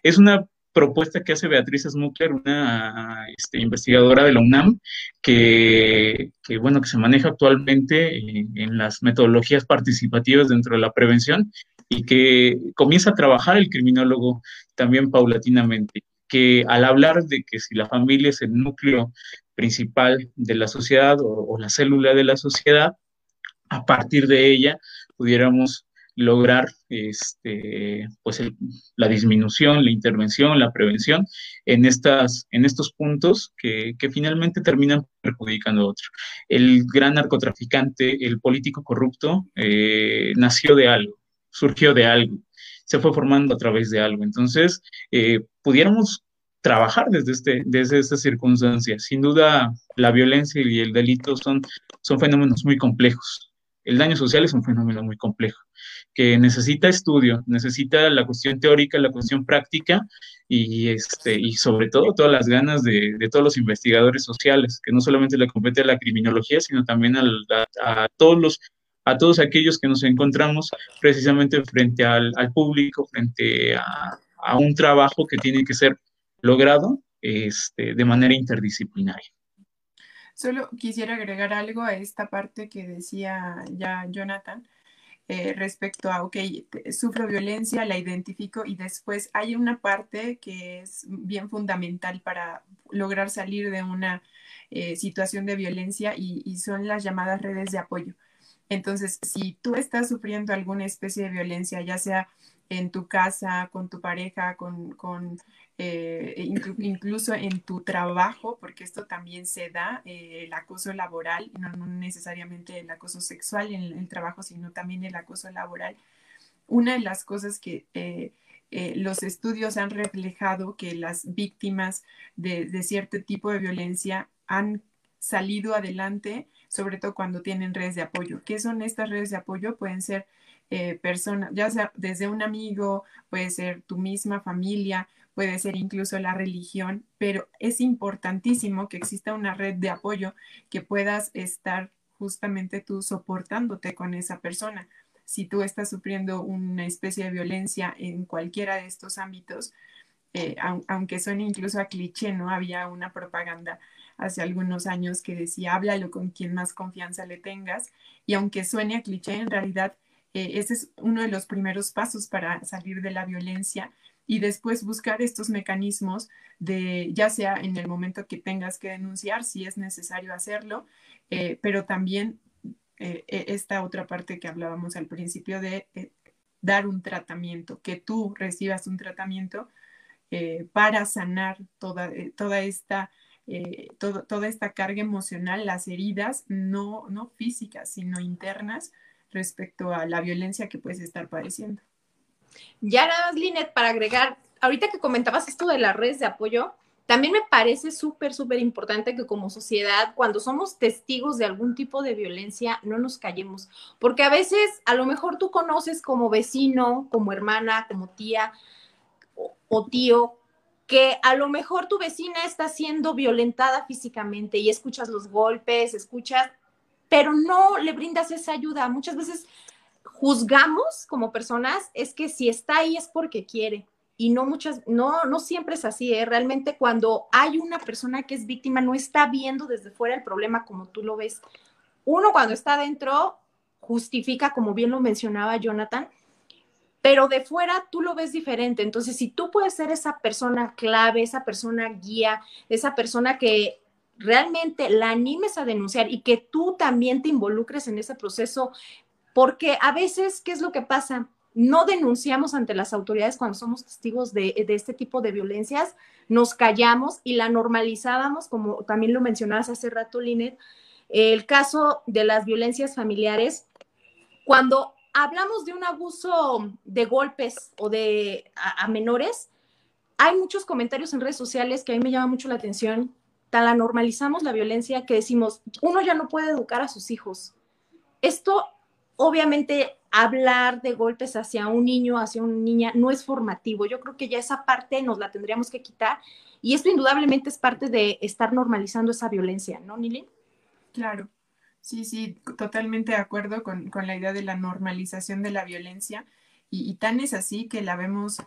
Es una propuesta que hace Beatriz Smucker, una este, investigadora de la UNAM, que, bueno, que se maneja actualmente en, las metodologías participativas dentro de la prevención y que comienza a trabajar el criminólogo también paulatinamente, que al hablar de que si la familia es el núcleo principal de la sociedad o la célula de la sociedad, a partir de ella pudiéramos lograr este, pues la disminución, la intervención, la prevención en, estas, en estos puntos que, finalmente terminan perjudicando a otro. El gran narcotraficante, el político corrupto, eh, nació de algo surgió de algo, se fue formando a través de algo. Entonces, eh, pudiéramos trabajar desde, este, desde estas circunstancias. Sin duda, la violencia y el delito son, son fenómenos muy complejos. El daño social es un fenómeno muy complejo, que necesita estudio, necesita la cuestión teórica, la cuestión práctica y, este, y sobre todo todas las ganas de, todos los investigadores sociales, que no solamente le compete a la criminología, sino también a, todos los a todos aquellos que nos encontramos precisamente frente al, al público, frente a, a, un trabajo que tiene que ser logrado este, de manera interdisciplinaria. Solo quisiera agregar algo a esta parte que decía ya Jonathan eh, respecto a, ok, sufro violencia, la identifico y después hay una parte que es bien fundamental para lograr salir de una eh, situación de violencia y, y son las llamadas redes de apoyo. Entonces, si tú estás sufriendo alguna especie de violencia, ya sea en tu casa, con tu pareja, con, con eh, incluso en tu trabajo, porque esto también se da, eh, el acoso laboral, no, necesariamente el acoso sexual en el, trabajo, sino también el acoso laboral. Una de las cosas que eh, los estudios han reflejado que las víctimas de, cierto tipo de violencia han salido adelante, sobre todo cuando tienen redes de apoyo. ¿Qué son estas redes de apoyo? Pueden ser personas, ya sea desde un amigo, puede ser tu misma familia, puede ser incluso la religión, pero es importantísimo que exista una red de apoyo que puedas estar justamente tú soportándote con esa persona. Si tú estás sufriendo una especie de violencia en cualquiera de estos ámbitos, eh, aunque suene incluso a cliché, ¿no? Había una propaganda hace algunos años que decía, háblalo con quien más confianza le tengas, y aunque suene a cliché, en realidad eh, ese es uno de los primeros pasos para salir de la violencia y después buscar estos mecanismos de, ya sea en el momento que tengas que denunciar, si es necesario hacerlo, eh, pero también eh, e, esta otra parte que hablábamos al principio de dar un tratamiento, que tú recibas un tratamiento para sanar toda, toda esta... toda esta carga emocional, las heridas, no, no físicas, sino internas, respecto a la violencia que puedes estar padeciendo. Ya nada más, Linet, para agregar, ahorita que comentabas esto de las redes de apoyo, también me parece súper, súper importante que como sociedad, cuando somos testigos de algún tipo de violencia, no nos callemos, porque a veces a lo mejor tú conoces como vecino, como hermana, como tía o, o tío, que a lo mejor tu vecina está siendo violentada físicamente y escuchas los golpes, escuchas pero no le brindas esa ayuda. Muchas veces juzgamos como personas, es que si está ahí es porque quiere. Y no muchas, no, no siempre es así, ¿eh? Realmente cuando hay una persona que es víctima, no está viendo desde fuera el problema como tú lo ves. Uno cuando está dentro justifica, como bien lo mencionaba Jonathan, pero de fuera tú lo ves diferente. Entonces, si tú puedes ser esa persona clave, esa persona guía, esa persona que realmente la animes a denunciar y que tú también te involucres en ese proceso, porque a veces, ¿qué es lo que pasa? No denunciamos ante las autoridades cuando somos testigos de, este tipo de violencias, nos callamos y la normalizábamos, como también lo mencionabas hace rato, Linet, el caso de las violencias familiares, cuando hablamos de un abuso de golpes o de a menores, hay muchos comentarios en redes sociales que a mí me llama mucho la atención tan la normalizamos la violencia que decimos, uno ya no puede educar a sus hijos. Esto, obviamente, hablar de golpes hacia un niño, hacia una niña, no es formativo. Yo creo que ya esa parte nos la tendríamos que quitar y esto indudablemente es parte de estar normalizando esa violencia, ¿no, Nili? Claro. Sí, sí, totalmente de acuerdo con, con la idea de la normalización de la violencia y, y tan es así que la vemos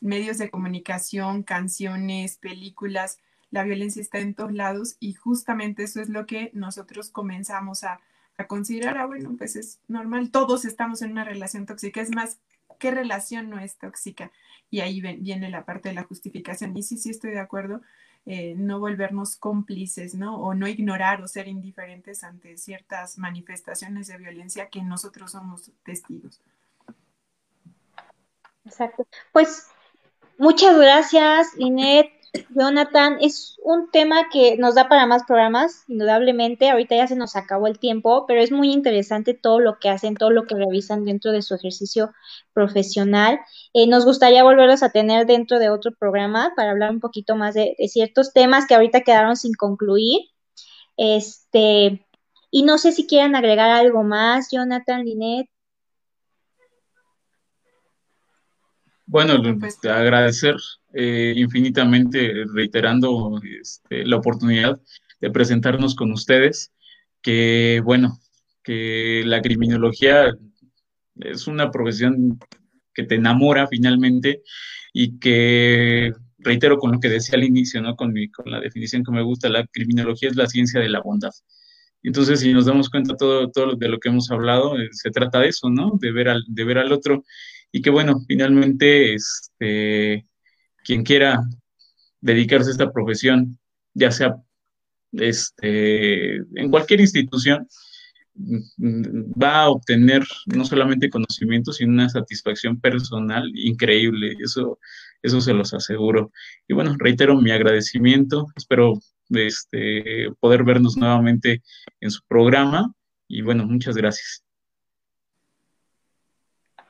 medios de comunicación, canciones, películas, la violencia está en todos lados y justamente eso es lo que nosotros comenzamos a, considerar, ah, bueno, pues es normal, todos estamos en una relación tóxica, es más, ¿qué relación no es tóxica? Y ahí viene la parte de la justificación. Y sí, sí estoy de acuerdo, eh, no volvernos cómplices, ¿no? O no ignorar o ser indiferentes ante ciertas manifestaciones de violencia que nosotros somos testigos. Exacto. Pues muchas gracias, Linet Jonathan, es un tema que nos da para más programas, indudablemente. Ahorita ya se nos acabó el tiempo, pero es muy interesante todo lo que hacen, todo lo que revisan dentro de su ejercicio profesional. Eh, nos gustaría volverlos a tener dentro de otro programa para hablar un poquito más de, de ciertos temas que ahorita quedaron sin concluir. Este, y no sé si quieran agregar algo más, Jonathan, Linet. Bueno, pues, agradecer eh, infinitamente, reiterando este, la oportunidad de presentarnos con ustedes, que bueno, que la criminología es una profesión que te enamora finalmente y que, reitero con lo que decía al inicio, ¿no? con, mi, con la definición que me gusta, la criminología es la ciencia de la bondad. Entonces, si nos damos cuenta todo, todo de lo que hemos hablado, eh, se trata de eso, ¿no? De ver al, de ver al otro y que bueno, finalmente este, quien quiera dedicarse a esta profesión, ya sea este, en cualquier institución, va a obtener no solamente conocimiento, sino una satisfacción personal increíble. Eso, eso se los aseguro. Y bueno, reitero mi agradecimiento. Espero este, poder vernos nuevamente en su programa. Y bueno, muchas gracias.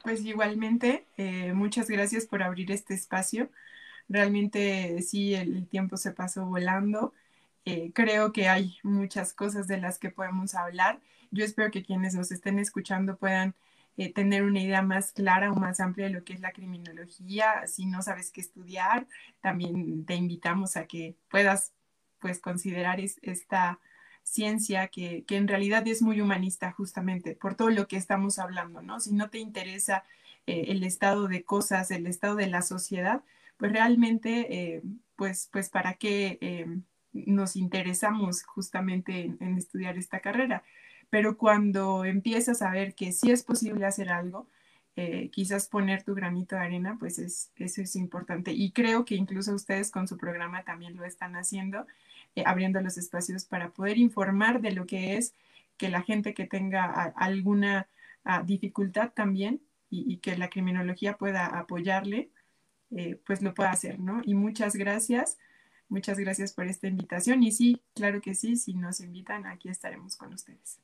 Pues igualmente, eh, muchas gracias por abrir este espacio. Realmente sí, el, tiempo se pasó volando. Eh, creo que hay muchas cosas de las que podemos hablar. Yo espero que quienes nos estén escuchando puedan eh, tener una idea más clara o más amplia de lo que es la criminología. Si no sabes qué estudiar, también te invitamos a que puedas pues considerar esta ciencia que, en realidad es muy humanista justamente por todo lo que estamos hablando, ¿no? Si no te interesa eh, el estado de cosas, el estado de la sociedad, pues realmente, eh, pues, pues para qué eh, nos interesamos justamente en, estudiar esta carrera. Pero cuando empiezas a ver que sí es posible hacer algo, quizás poner tu granito de arena, pues es, eso es importante. Y creo que incluso ustedes con su programa también lo están haciendo eh, abriendo los espacios para poder informar de lo que es que la gente que tenga alguna ah, dificultad también y, que la criminología pueda apoyarle, eh, pues lo pueda hacer, ¿no? Y muchas gracias, muchas gracias por esta invitación y sí, claro que sí, si nos invitan, aquí estaremos con ustedes.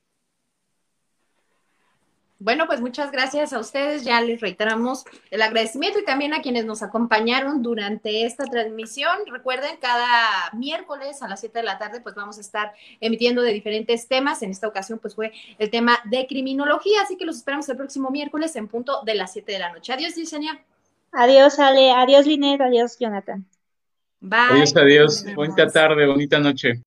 Bueno, pues muchas gracias a ustedes. Ya les reiteramos el agradecimiento y también a quienes nos acompañaron durante esta transmisión. Recuerden, cada miércoles a las 7 de la tarde, pues vamos a estar emitiendo de diferentes temas. En esta ocasión, pues fue el tema de criminología. Así que los esperamos el próximo miércoles en punto de las 7 de la noche. Adiós, Yesenia. Adiós, Ale. Adiós, Linet. Adiós, Jonathan. Bye. Adiós, adiós. Bonita tarde, bonita noche.